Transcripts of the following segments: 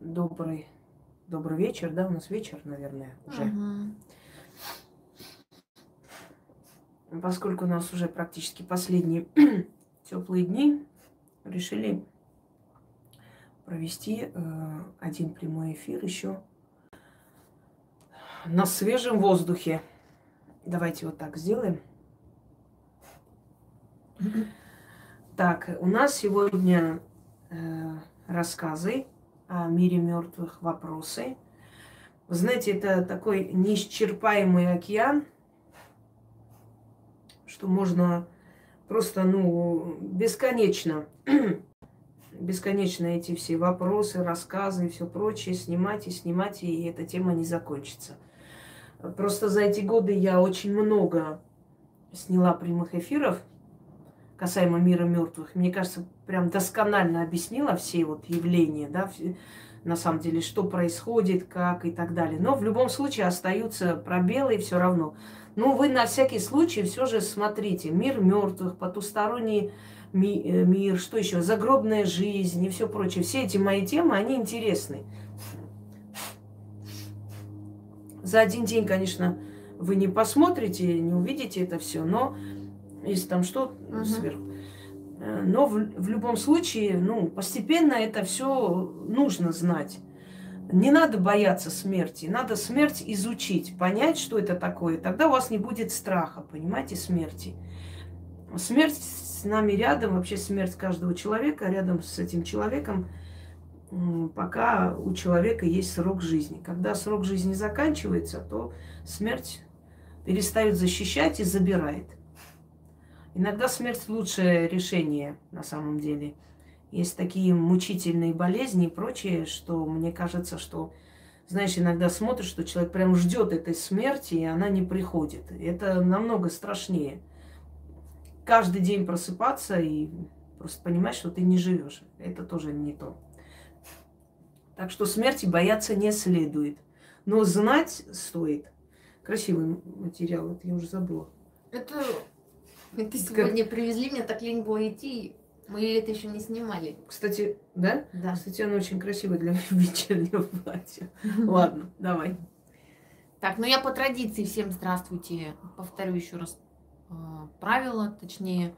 добрый, добрый вечер, да, у нас вечер, наверное, уже. Мгм. Поскольку у нас уже практически последние теплые дни, решили провести э, один прямой эфир еще на свежем воздухе. Давайте вот так сделаем. Так, у нас сегодня э, рассказы о мире мертвых, вопросы. Вы знаете, это такой неисчерпаемый океан, что можно просто, ну, бесконечно, бесконечно эти все вопросы, рассказы и все прочее снимать и снимать, и эта тема не закончится. Просто за эти годы я очень много сняла прямых эфиров касаемо мира мертвых. Мне кажется, прям досконально объяснила все вот явления, да, на самом деле, что происходит, как и так далее. Но в любом случае остаются пробелы все равно. Ну, вы на всякий случай все же смотрите. Мир мертвых, потусторонний ми- э, мир, что еще? Загробная жизнь и все прочее. Все эти мои темы, они интересны. За один день, конечно, вы не посмотрите, не увидите это все, но если там что Мгм. сверху. Э, Но в, в любом случае, ну, постепенно это все нужно знать. Не надо бояться смерти, надо смерть изучить, понять, что это такое. Тогда у вас не будет страха, понимаете, смерти. Смерть с нами рядом, вообще смерть каждого человека рядом с этим человеком, пока у человека есть срок жизни. Когда срок жизни заканчивается, то смерть перестает защищать и забирает. Иногда смерть лучшее решение на самом деле. Есть такие мучительные болезни и прочее, что мне кажется, что, знаешь, иногда смотришь, что человек прям ждет этой смерти, и она не приходит. Это намного страшнее. Каждый день просыпаться и просто понимать, что ты не живешь. Это тоже не то. Так что смерти бояться не следует. Но знать стоит. Красивый материал, это я уже забыла. Это, это сегодня привезли, мне так лень было идти. Мы это еще не снимали. Кстати, да? Да. Кстати, она очень красивая для вечернего платья. Ладно, давай. Так, ну я по традиции всем здравствуйте. Повторю еще раз э, правила, точнее,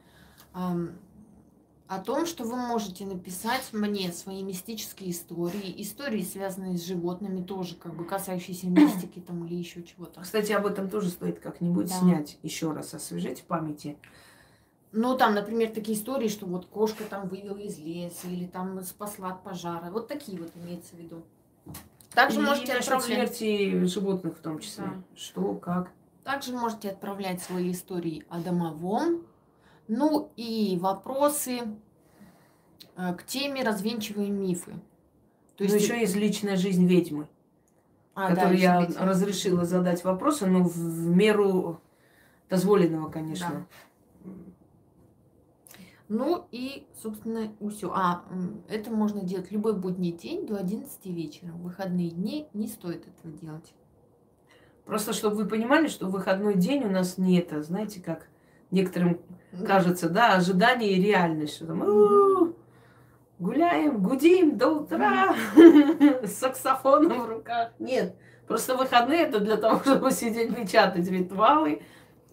о том, что вы можете написать мне свои мистические истории, истории, связанные с животными, тоже как бы касающиеся мистики там или еще чего-то. Кстати, об этом тоже стоит как-нибудь Да. снять еще раз, освежить в памяти. Ну, там, например, такие истории, что вот кошка там вывела из леса или там спасла от пожара. Вот такие вот имеется в виду. Также И можете отправлять... смерти животных в том числе. Да. Что, как. Также можете отправлять свои истории о домовом. Ну и вопросы э, к теме развенчиваем мифы. То Но еще есть личная жизнь ведьмы, а, да, которую еще я ведь- разрешила задать вопросы, но в, в меру дозволенного, конечно. Ну и, собственно, все. А, это можно делать любой будний день до 11 вечера. В выходные дни не стоит этого делать. Просто чтобы вы понимали, что выходной день у нас не это, знаете, как некоторым кажется, да, ожидание и реальность, что там «У-у-у, гуляем, гудим до утра с саксофоном в руках. Нет, просто выходные это для того, чтобы сидеть печатать ритуалы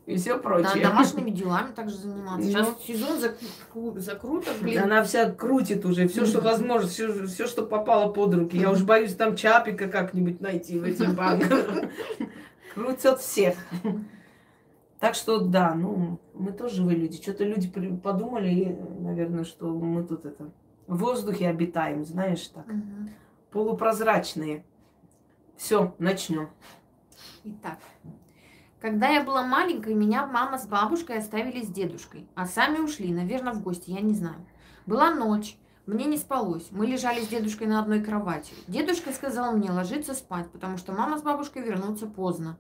и все Да, прочее. домашними делами также заниматься. Сейчас Ну. сезон закру- закруток, блин. Она вся крутит уже, все, что возможно, все, что попало под руки. Я уж боюсь там чапика как-нибудь найти в этих банках. Крутят всех. Так что да, ну, мы тоже живые люди. Что-то люди подумали, наверное, что мы тут это в воздухе обитаем, знаешь, так, Мгм. полупрозрачные. Все, начнем. Итак, когда я была маленькой, меня мама с бабушкой оставили с дедушкой, а сами ушли, наверное, в гости, я не знаю. Была ночь, мне не спалось, мы лежали с дедушкой на одной кровати. Дедушка сказал мне ложиться спать, потому что мама с бабушкой вернутся поздно.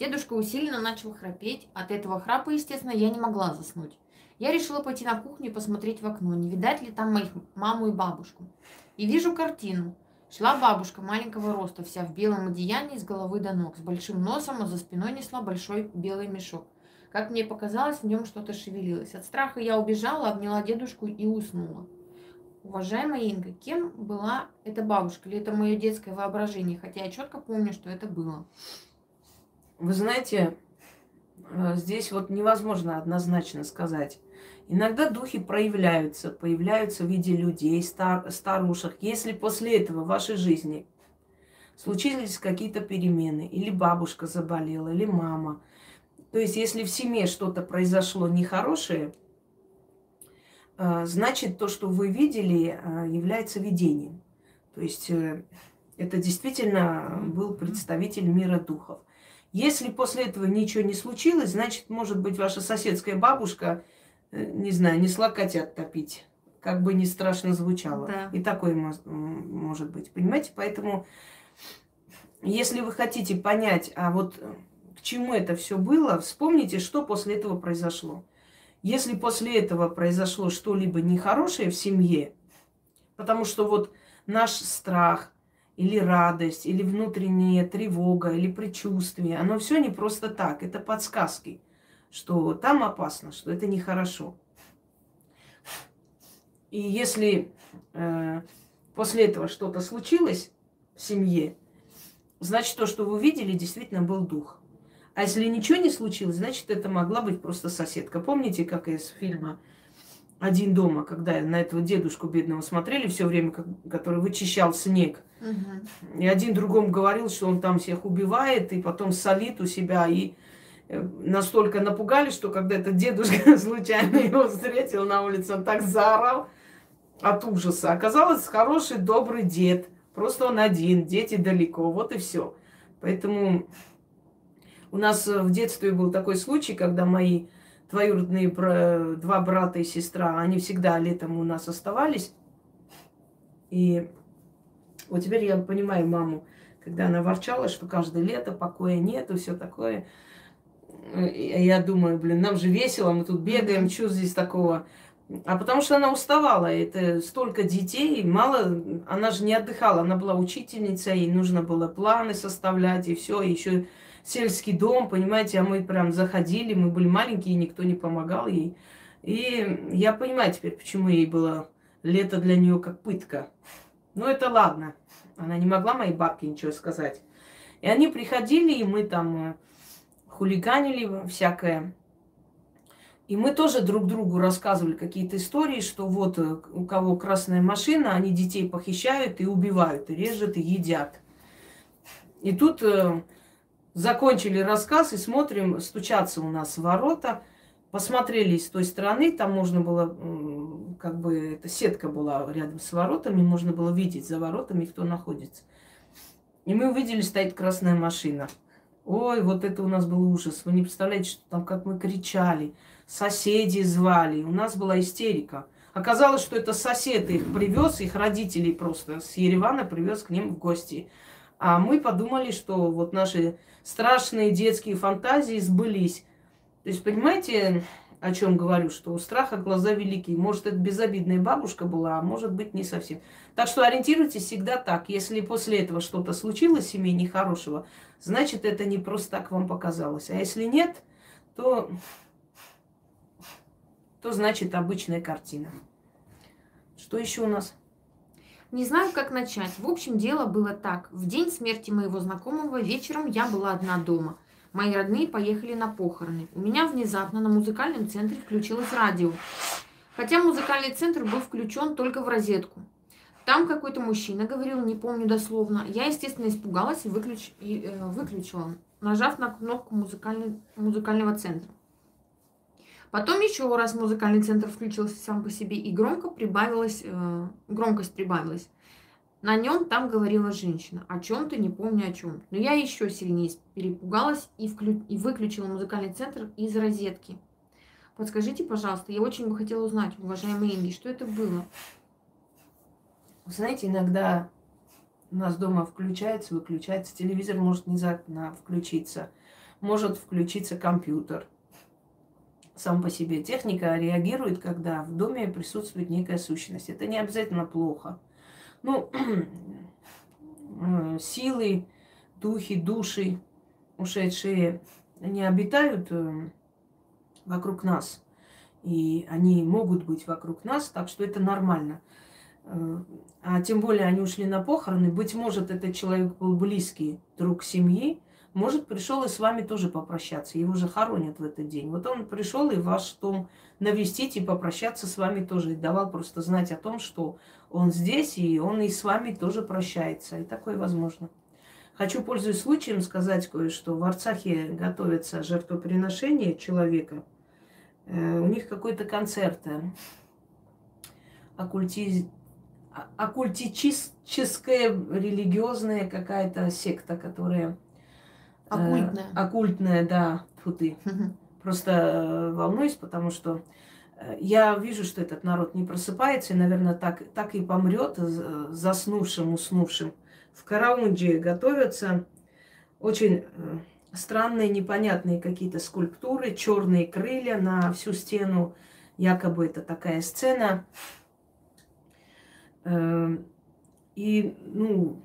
Дедушка усиленно начал храпеть, от этого храпа, естественно, я не могла заснуть. Я решила пойти на кухню и посмотреть в окно, не видать ли там моих маму и бабушку. И вижу картину. Шла бабушка маленького роста, вся в белом одеянии с головы до ног, с большим носом, а за спиной несла большой белый мешок. Как мне показалось, в нем что-то шевелилось. От страха я убежала, обняла дедушку и уснула. Уважаемая Инга, кем была эта бабушка? Или это мое детское воображение? Хотя я четко помню, что это было. Вы знаете, э, здесь вот невозможно однозначно сказать. Иногда духи проявляются, появляются в виде людей, стар, старушек. Если после этого в вашей жизни случились какие-то перемены, или бабушка заболела, или мама, то есть если в семье что-то произошло нехорошее, э, значит то, что вы видели, э, является видением. То есть это действительно был представитель мира духов. Если после этого ничего не случилось, значит, может быть, ваша соседская бабушка – Э, не знаю, несла котят топить. Как бы не страшно звучало. Да. И такое может быть. Понимаете? Поэтому, если вы хотите понять, а вот э, к чему это все было, вспомните, что после этого произошло. Если после этого произошло что-либо нехорошее в семье, потому что вот наш страх или радость, или внутренняя тревога, или предчувствие, оно все не просто так, это подсказки – что там опасно, что это нехорошо. И если э, после этого что-то случилось в семье, значит, то, что вы видели, действительно был дух. А если ничего не случилось, значит, это могла быть просто соседка. Помните, как из фильма «Один дома», когда на этого дедушку бедного смотрели все время, который вычищал снег. Угу. И один другому говорил, что он там всех убивает, и потом солит у себя, и Э, настолько напугали, что когда этот дедушка случайно его встретил на улице, он так заорал от ужаса. Оказалось, хороший, добрый дед. Просто он один, дети далеко, вот и все. Поэтому у нас в детстве был такой случай, когда мои двоюродные два брата и сестра, они всегда летом у нас оставались. И вот теперь я понимаю маму, когда она ворчала, что каждое лето покоя нет и все такое. Я думаю, блин, нам же весело, мы тут бегаем, что здесь такого? А потому что она уставала, это столько детей, мало, она же не отдыхала, она была учительница, ей нужно было планы составлять и все, еще сельский дом, понимаете, а мы прям заходили, мы были маленькие, никто не помогал ей. И я понимаю теперь, почему ей было лето для нее как пытка. Ну это ладно, она не могла моей бабке ничего сказать. И они приходили, и мы там хулиганили всякое. И мы тоже друг другу рассказывали какие-то истории, что вот э, у кого красная машина, они детей похищают и убивают, и режут, и едят. И тут э, закончили рассказ и смотрим, стучаться у нас ворота. Посмотрели с той стороны, там можно было, как бы, эта сетка была рядом с воротами, можно было видеть за воротами, кто находится. И мы увидели, стоит красная машина – Ой, вот это у нас был ужас. Вы не представляете, что там, как мы кричали. Соседи звали. У нас была истерика. Оказалось, что это сосед их привез, их родителей просто с Еревана привез к ним в гости. А мы подумали, что вот наши страшные детские фантазии сбылись. То есть, понимаете, о чем говорю, что у страха глаза великие. Может, это безобидная бабушка была, а может быть, не совсем. Так что ориентируйтесь всегда так. Если после этого что-то случилось в семье нехорошего, значит, это не просто так вам показалось. А если нет, то, то значит обычная картина. Что еще у нас? Не знаю, как начать. В общем, дело было так. В день смерти моего знакомого вечером я была одна дома – Мои родные поехали на похороны. У меня внезапно на музыкальном центре включилось радио. Хотя музыкальный центр был включен только в розетку. Там какой-то мужчина говорил, не помню дословно. Я, естественно, испугалась и, выключ... и э, выключила, нажав на кнопку музыкальный... музыкального центра. Потом еще раз музыкальный центр включился сам по себе и громко прибавилась, э, громкость прибавилась. На нем там говорила женщина. О чем-то, не помню о чем. Но я еще сильнее перепугалась и, вклю... и выключила музыкальный центр из розетки. Подскажите, пожалуйста, я очень бы хотела узнать, уважаемые Инги, что это было? Вы знаете, иногда у нас дома включается, выключается, телевизор может внезапно включиться, может включиться компьютер. Сам по себе техника реагирует, когда в доме присутствует некая сущность. Это не обязательно плохо. Ну, э, силы, духи, души ушедшие, они обитают э, вокруг нас. И они могут быть вокруг нас, так что это нормально. Э, а тем более они ушли на похороны, быть может, этот человек был близкий друг семьи, может, пришел и с вами тоже попрощаться. Его же хоронят в этот день. Вот он пришел и ваш дом навестить и попрощаться с вами тоже. И давал просто знать о том, что он здесь, и он и с вами тоже прощается. И такое возможно. Хочу, пользуясь случаем, сказать кое-что. В Арцахе готовится жертвоприношение человека. Э, у них какой-то концерт. Э, оккульти... А, оккультическая религиозная какая-то секта, которая... Э, оккультная. Э, оккультная, да. Фу ты. Просто волнуюсь, потому что я вижу, что этот народ не просыпается, и, наверное, так, так и помрет заснувшим, уснувшим в Караунде готовятся очень э, странные, непонятные какие-то скульптуры, черные крылья на всю стену. Якобы это такая сцена. И, ну,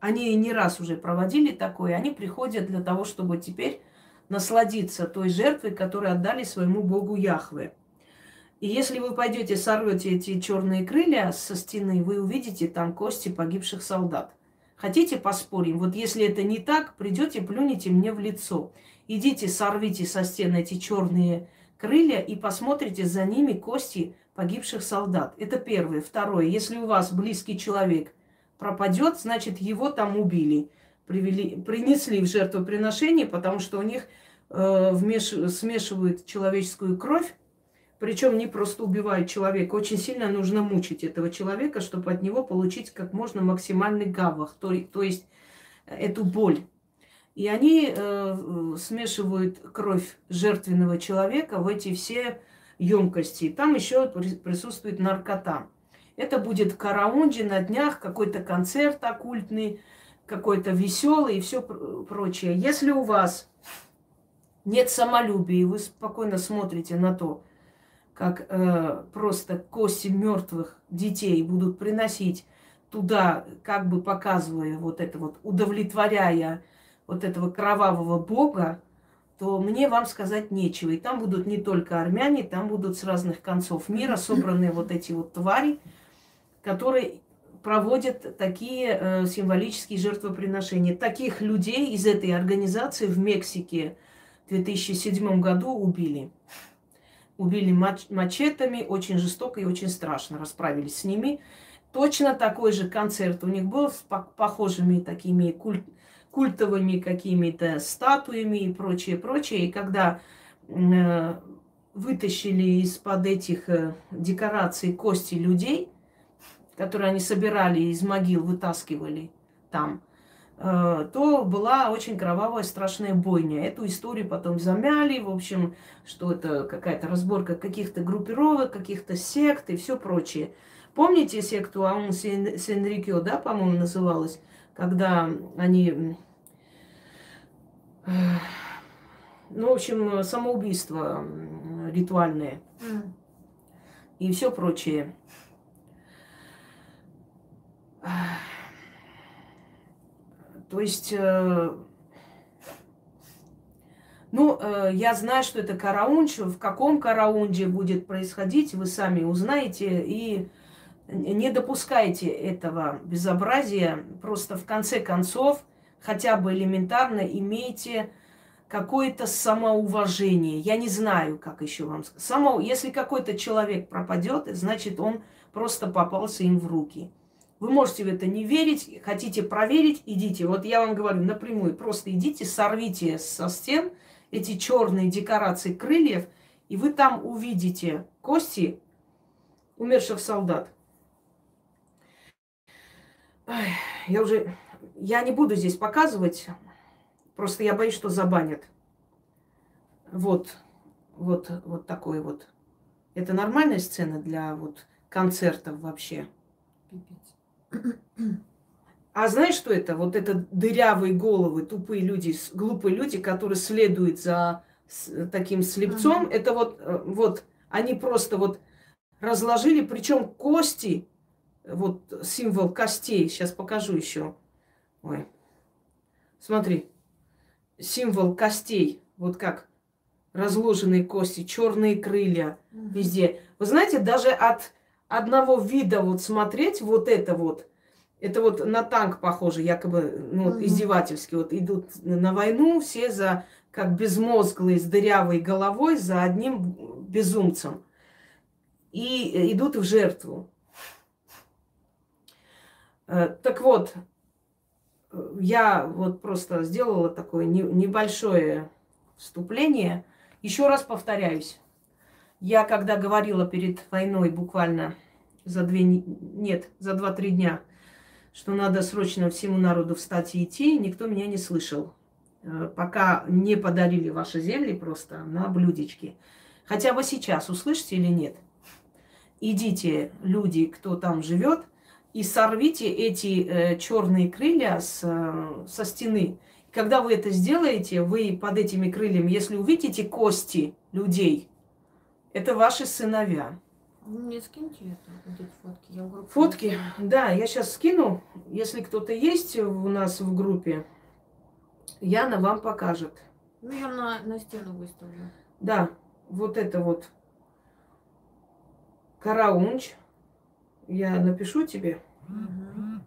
они не раз уже проводили такое. Они приходят для того, чтобы теперь насладиться той жертвой, которую отдали своему богу Яхве. И если вы пойдете, сорвете эти черные крылья со стены, вы увидите там кости погибших солдат. Хотите поспорим? Вот если это не так, придете, плюните мне в лицо. Идите, сорвите со стены эти черные крылья и посмотрите за ними кости погибших солдат. Это первое. Второе. Если у вас близкий человек пропадет, значит его там убили. Привели, принесли в жертвоприношение, потому что у них э, вмеш, смешивают человеческую кровь причем не просто убивают человека, очень сильно нужно мучить этого человека, чтобы от него получить как можно максимальный гавах, то, то есть э, эту боль. И они э, смешивают кровь жертвенного человека в эти все емкости. Там еще присутствует наркота. Это будет в Караунде на днях, какой-то концерт оккультный, какой-то веселый и все прочее. Если у вас нет самолюбия, и вы спокойно смотрите на то, как э, просто кости мертвых детей будут приносить туда, как бы показывая вот это вот, удовлетворяя вот этого кровавого бога, то мне вам сказать нечего. И там будут не только армяне, там будут с разных концов мира собраны вот эти вот твари, которые проводят такие э, символические жертвоприношения. Таких людей из этой организации в Мексике в 2007 году убили убили мачетами, очень жестоко и очень страшно расправились с ними. Точно такой же концерт у них был с похожими такими культ, культовыми какими-то статуями и прочее, прочее. И когда э, вытащили из-под этих э, декораций кости людей, которые они собирали из могил, вытаскивали там, Э, то была очень кровавая, страшная бойня. Эту историю потом замяли, в общем, что это какая-то разборка каких-то группировок, каких-то сект и все прочее. Помните секту Аун Сенрикё, да, по-моему, называлась, когда они, э, ну, в общем, самоубийство ритуальное mm. и все прочее. То есть, э, ну, э, я знаю, что это караунч. В каком караунде будет происходить, вы сами узнаете. И не допускайте этого безобразия. Просто в конце концов, хотя бы элементарно имейте какое-то самоуважение. Я не знаю, как еще вам сказать. Само, если какой-то человек пропадет, значит, он просто попался им в руки. Вы можете в это не верить, хотите проверить, идите. Вот я вам говорю напрямую, просто идите, сорвите со стен эти черные декорации крыльев, и вы там увидите кости умерших солдат. Я уже, я не буду здесь показывать, просто я боюсь, что забанят. Вот, вот, вот такой вот. Это нормальная сцена для вот концертов вообще. Пипец. А знаешь, что это? Вот это дырявые головы, тупые люди, глупые люди, которые следуют за таким слепцом. Mm-hmm. Это вот, э, вот, они просто вот разложили, причем кости, вот символ костей, сейчас покажу еще. Ой, смотри, символ костей, вот как разложенные кости, черные крылья mm-hmm. везде. Вы знаете, даже от одного вида вот смотреть, вот это вот, это вот на танк похоже, якобы, ну, Мгм. издевательски. Вот идут на войну все за, как безмозглые, с дырявой головой, за одним безумцем. И идут в жертву. Э, Так вот, э, я вот просто сделала такое не- небольшое вступление. Еще раз повторяюсь. Я когда говорила перед войной буквально за две, не- нет, за два-три дня, что надо срочно всему народу встать и идти, никто меня не слышал. Э, Пока не подарили ваши земли просто на блюдечке. Хотя бы сейчас услышите или нет. Идите, люди, кто там живет, и сорвите эти черные крылья с, э, со стены. Когда вы это сделаете, вы под этими крыльями, если увидите кости людей, это ваши сыновья. Вы мне скиньте это, вот эти фотки. Я в группу Фотки? Да, я сейчас скину. Если кто-то есть у нас в группе, Яна вам покажет. Ну, я на, на стену выставлю. Да, вот это вот караунч. Я напишу тебе. Мгм.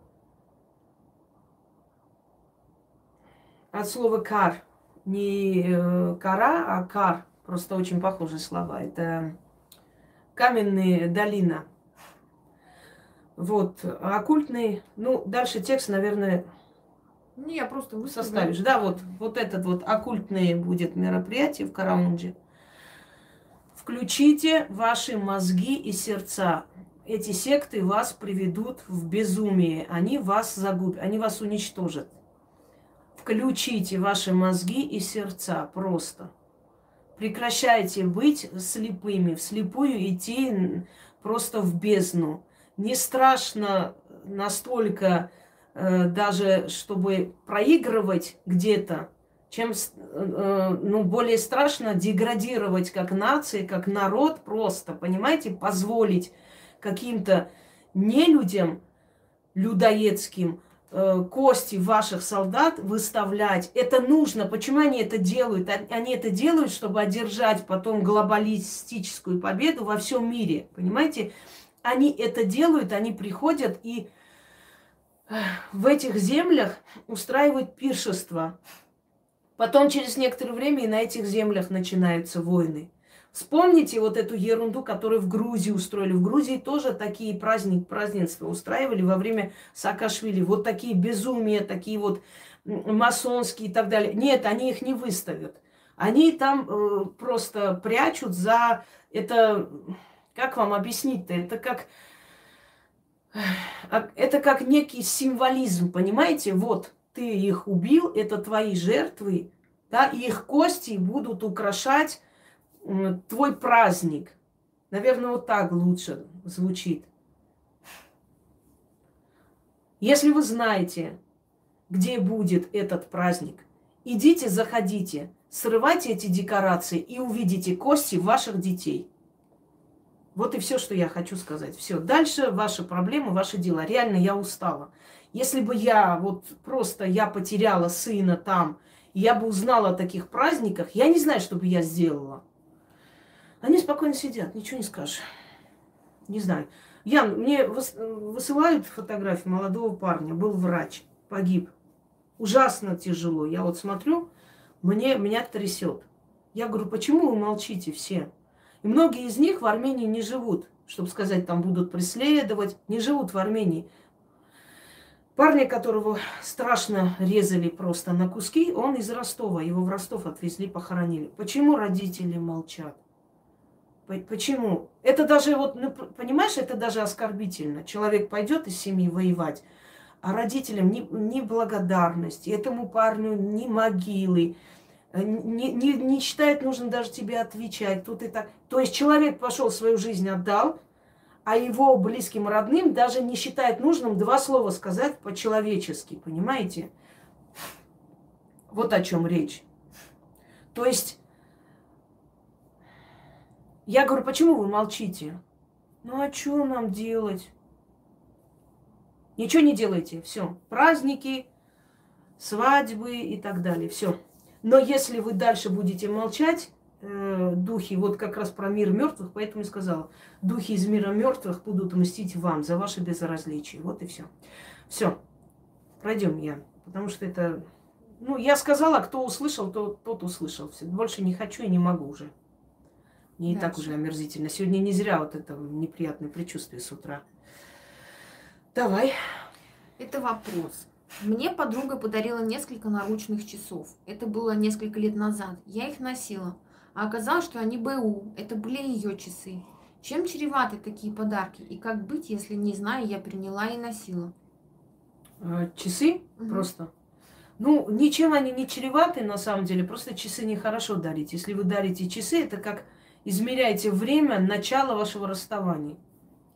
От слова кар. Не э, кора, а кар. Просто очень похожие слова. Это каменные долина. Вот, оккультный, ну, дальше текст, наверное, Не, я просто выставлю. составишь. Да, вот, вот этот вот оккультное будет мероприятие в Караунде. Включите ваши мозги и сердца. Эти секты вас приведут в безумие. Они вас загубят, они вас уничтожат. Включите ваши мозги и сердца просто. Прекращайте быть слепыми, вслепую идти просто в бездну. Не страшно настолько э, даже, чтобы проигрывать где-то, чем с- э, ну, более страшно деградировать как нация, как народ просто, понимаете, позволить каким-то нелюдям, людоедским, э, кости ваших солдат выставлять. Это нужно. Почему они это делают? Они- Они это делают, чтобы одержать потом глобалистическую победу во всем мире. Понимаете? Они это делают, они приходят и э, в этих землях устраивают пиршество. Потом через некоторое время и на этих землях начинаются войны. Вспомните вот эту ерунду, которую в Грузии устроили. В Грузии тоже такие праздник, празднества устраивали во время Саакашвили. Вот такие безумия, такие вот масонские и так далее. Нет, они их не выставят. Они там э, просто прячут за это... Как вам объяснить-то? Это как... а- Это как некий символизм, понимаете? Вот, ты их убил, это твои жертвы, да, и их кости будут украшать твой праздник. Наверное, вот так лучше звучит. Если вы знаете, где будет этот праздник, идите, заходите, срывайте эти декорации и увидите кости ваших детей. Вот и все, что я хочу сказать. Все. Дальше ваши проблемы, ваши дела. Реально я устала. Если бы я вот просто я потеряла сына там, я бы узнала о таких праздниках, я не знаю, что бы я сделала. Они спокойно сидят, ничего не скажешь. Не знаю. Ян, мне выс- высылают фотографии молодого парня, был врач, погиб. Ужасно тяжело. Я вот смотрю, мне, меня трясет. Я говорю, почему вы молчите все? И многие из них в Армении не живут, чтобы сказать, там будут преследовать, не живут в Армении. Парня, которого страшно резали просто на куски, он из Ростова. Его в Ростов отвезли, похоронили. Почему родители молчат? По- Почему? Это даже, вот, ну, понимаешь, это даже оскорбительно. Человек пойдет из семьи воевать, а родителям ни, ни благодарности, этому парню ни могилы, э, не, не, не считает нужным даже тебе отвечать. Тут и так. То есть человек пошел свою жизнь отдал, а его близким родным даже не считает нужным два слова сказать по-человечески, понимаете? Вот о чем речь. То есть, я говорю, почему вы молчите? Ну а что нам делать? Ничего не делайте, все. Праздники, свадьбы и так далее, все. Но если вы дальше будете молчать, э, духи, вот как раз про мир мертвых, поэтому и сказала, духи из мира мертвых будут мстить вам за ваше безразличие. Вот и все. Все, пройдем я, потому что это, ну, я сказала, кто услышал, то, тот услышал. Больше не хочу и не могу уже. Мне и так уже омерзительно. Сегодня не зря вот это неприятное предчувствие с утра. Давай. Это вопрос. Мне подруга подарила несколько наручных часов. Это было несколько лет назад. Я их носила. А оказалось, что они БУ. Это были ее часы. Чем чреваты такие подарки? И как быть, если не знаю, я приняла и носила? А, часы угу. просто. Ну, ничем они не чреваты, на самом деле. Просто часы нехорошо дарить. Если вы дарите часы, это как измеряете время начала вашего расставания.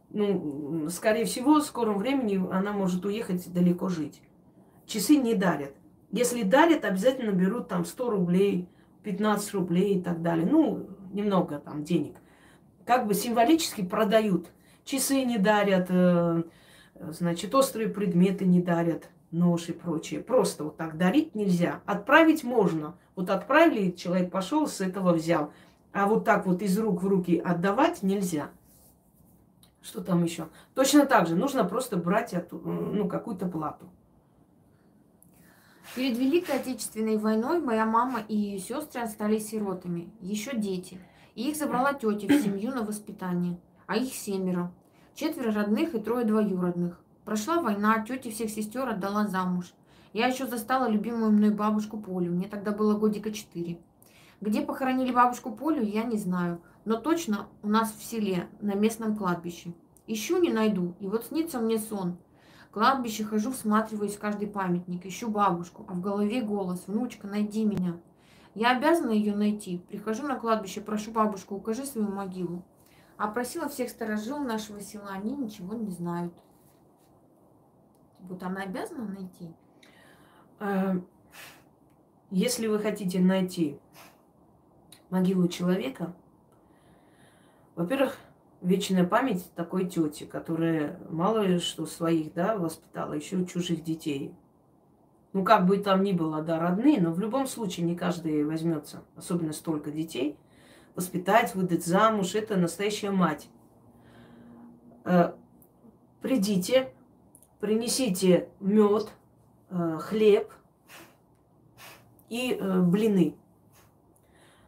Ну, скорее всего, в скором времени она может уехать далеко жить часы не дарят. Если дарят, обязательно берут там 100 рублей, 15 рублей и так далее. Ну, немного там денег. Как бы символически продают. Часы не дарят, э, значит, острые предметы не дарят, нож и прочее. Просто вот так дарить нельзя. Отправить можно. Вот отправили, человек пошел, с этого взял. А вот так вот из рук в руки отдавать нельзя. Что там еще? Точно так же нужно просто брать ну, какую-то плату. Перед Великой Отечественной войной моя мама и ее сестры остались сиротами, еще дети. И их забрала тетя в семью на воспитание, а их семеро. Четверо родных и трое двоюродных. Прошла война, тетя всех сестер отдала замуж. Я еще застала любимую мной бабушку Полю, мне тогда было годика четыре. Где похоронили бабушку Полю, я не знаю, но точно у нас в селе, на местном кладбище. Ищу, не найду, и вот снится мне сон – кладбище хожу, всматриваюсь в каждый памятник, ищу бабушку, а в голове голос «Внучка, найди меня». Я обязана ее найти. Прихожу на кладбище, прошу бабушку, укажи свою могилу. А просила всех сторожил нашего села, они ничего не знают. Вот она обязана найти? А, если вы хотите найти могилу человека, во-первых, вечная память такой тети, которая мало ли что своих, да, воспитала, еще чужих детей. Ну, как бы там ни было, да, родные, но в любом случае не каждый возьмется, особенно столько детей, воспитать, выдать замуж, это настоящая мать. Э, придите, принесите мед, э, хлеб и э, блины –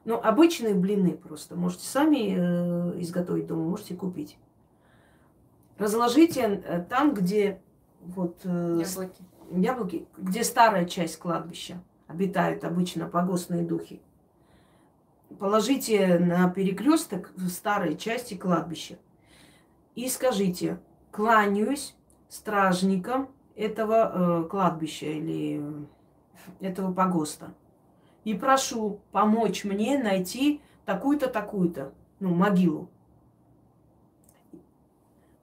ну, обычные блины просто. Можете сами э, изготовить дома, можете купить. Разложите э, там, где вот э, яблоки. яблоки, где старая часть кладбища обитают обычно погостные духи. Положите на перекресток в старой части кладбища и скажите, кланяюсь стражникам этого э, кладбища или этого погоста и прошу помочь мне найти такую-то, такую-то, ну, могилу.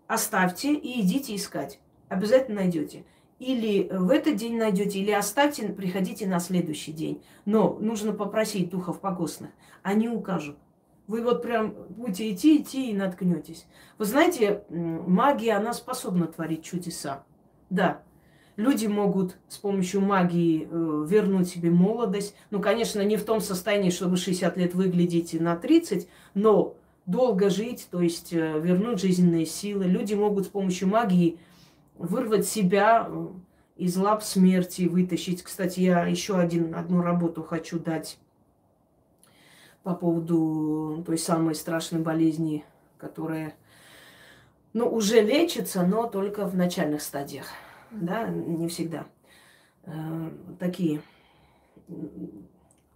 Оставьте и идите искать. Обязательно найдете. Или в этот день найдете, или оставьте, приходите на следующий день. Но нужно попросить духов покосных. Они укажут. Вы вот прям будете идти, идти и наткнетесь. Вы знаете, магия, она способна творить чудеса. Да, Люди могут с помощью магии э, вернуть себе молодость. Ну, конечно, не в том состоянии, чтобы 60 лет выглядеть на 30, но долго жить, то есть э, вернуть жизненные силы. Люди могут с помощью магии вырвать себя э, из лап смерти, вытащить. Кстати, я еще один, одну работу хочу дать по поводу той самой страшной болезни, которая ну, уже лечится, но только в начальных стадиях да, не всегда. Э, такие.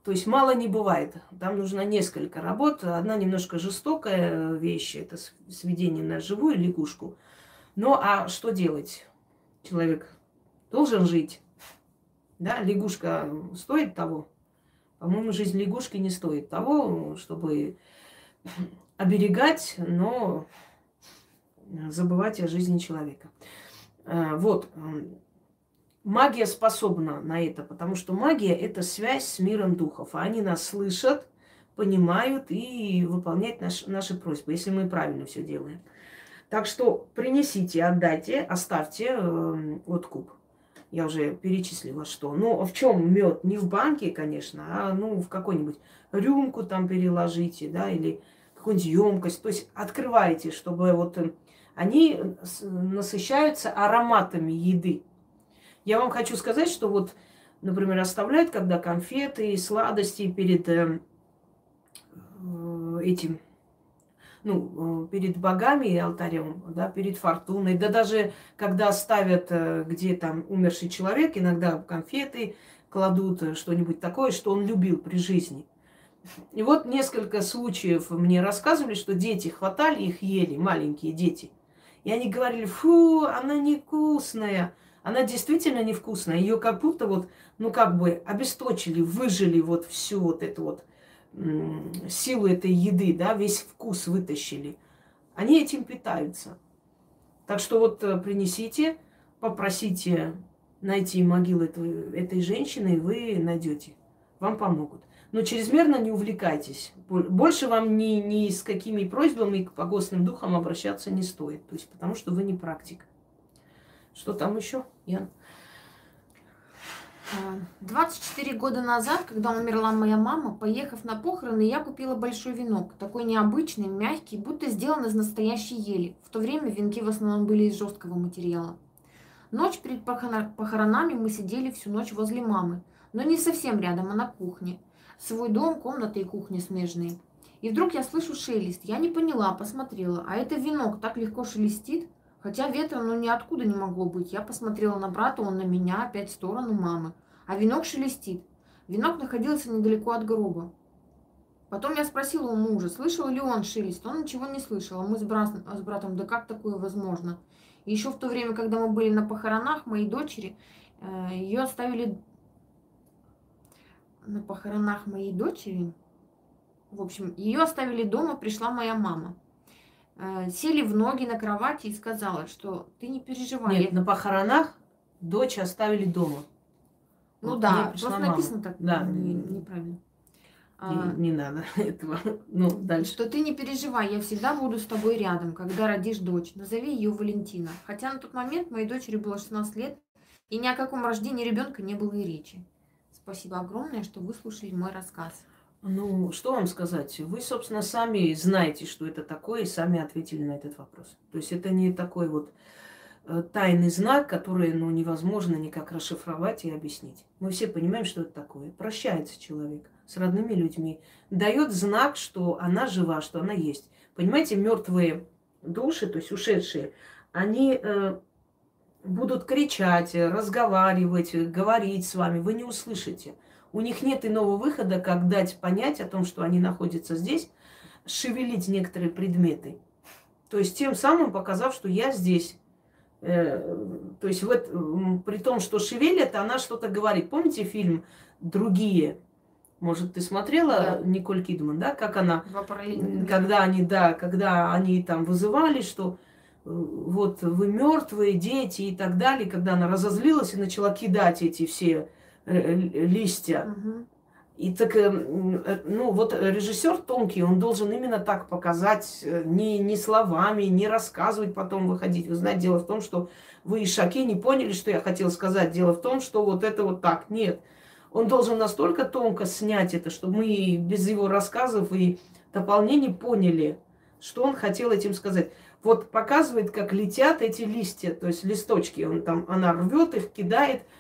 То есть мало не бывает. Там нужно несколько работ. Одна немножко жестокая вещь, это сведение на живую лягушку. Ну а что делать? Человек должен жить. Да, лягушка стоит того. По-моему, жизнь лягушки не стоит того, чтобы оберегать, но забывать о жизни человека. Э, вот. Магия способна на это, потому что магия – это связь с миром духов. А они нас слышат, понимают и выполняют наш, наши просьбы, если мы правильно все делаем. Так что принесите, отдайте, оставьте э, откуп. Я уже перечислила, что. Ну, в чем мед? Не в банке, конечно, а ну в какой-нибудь рюмку там переложите, да, или какую-нибудь емкость. То есть открываете, чтобы вот э, они насыщаются ароматами еды. Я вам хочу сказать, что вот, например, оставляют, когда конфеты и сладости перед э, э этим ну, э, перед богами и алтарем, да, перед фортуной. Да даже когда ставят, э, где там умерший человек, иногда конфеты кладут, э, что-нибудь такое, что он любил при жизни. И вот несколько случаев мне рассказывали, что дети хватали их, ели, маленькие дети. И они говорили, фу, она невкусная. Она действительно невкусная. Ее как будто вот, ну как бы обесточили, выжили вот всю вот эту вот силу этой еды, да, весь вкус вытащили. Они этим питаются. Так что вот э, принесите, попросите найти могилу этой, этой женщины, и вы найдете. Вам помогут. Но чрезмерно не увлекайтесь. Больше вам ни, ни с какими просьбами к погостным духам обращаться не стоит. То есть, потому что вы не практик. Что там еще, Ян? 24 года назад, когда умерла моя мама, поехав на похороны, я купила большой венок. Такой необычный, мягкий, будто сделан из настоящей ели. В то время венки в основном были из жесткого материала. Ночь перед похоронами мы сидели всю ночь возле мамы. Но не совсем рядом, а на кухне. Свой дом, комната и кухня смежные. И вдруг я слышу шелест. Я не поняла, посмотрела. А это венок так легко шелестит. Хотя ветра ну ниоткуда не могло быть. Я посмотрела на брата, он на меня, опять в сторону мамы. А венок шелестит. Венок находился недалеко от гроба. Потом я спросила у мужа, слышал ли он шелест. Он ничего не слышал. А мы с, брат, с братом, да как такое возможно? И еще в то время, когда мы были на похоронах моей дочери, э, ее оставили на похоронах моей дочери. В общем, ее оставили дома, пришла моя мама. Э, сели в ноги на кровати и сказала, что ты не переживай. Нет, на похоронах дочь оставили дома. Ну вот да, просто мама. написано так да. не, неправильно. Не, а, не надо этого. Ну, дальше. Что ты не переживай, я всегда буду с тобой рядом, когда родишь дочь. Назови ее Валентина. Хотя на тот момент моей дочери было 16 лет, и ни о каком рождении ребенка не было и речи. Спасибо огромное, что выслушали мой рассказ. Ну, что вам сказать? Вы, собственно, сами знаете, что это такое, и сами ответили на этот вопрос. То есть это не такой вот э, тайный знак, который ну, невозможно никак расшифровать и объяснить. Мы все понимаем, что это такое. Прощается человек с родными людьми, дает знак, что она жива, что она есть. Понимаете, мертвые души, то есть ушедшие, они э, будут кричать, разговаривать, говорить с вами, вы не услышите у них нет иного выхода, как дать понять о том, что они находятся здесь, шевелить некоторые предметы. То есть тем самым показав, что я здесь. Э, то есть вот при том, что шевелит, она что-то говорит. Помните фильм «Другие»? Может, ты смотрела да. Николь Кидман, да, как она, когда они, да, когда они там вызывали, что э, вот вы мертвые дети и так далее, когда она разозлилась и начала кидать эти все Э, листья. И так, э, э, ну вот режиссер тонкий, он должен именно так показать, не, не словами, не рассказывать, потом выходить. Вы знаете, дело в том, что вы из шаки не поняли, что я хотела сказать. Дело в том, что вот это вот так. Нет. Он должен настолько тонко снять это, чтобы мы без его рассказов и дополнений поняли, что он хотел этим сказать. Вот показывает, как летят эти листья, то есть листочки. Он там, она рвет их, кидает –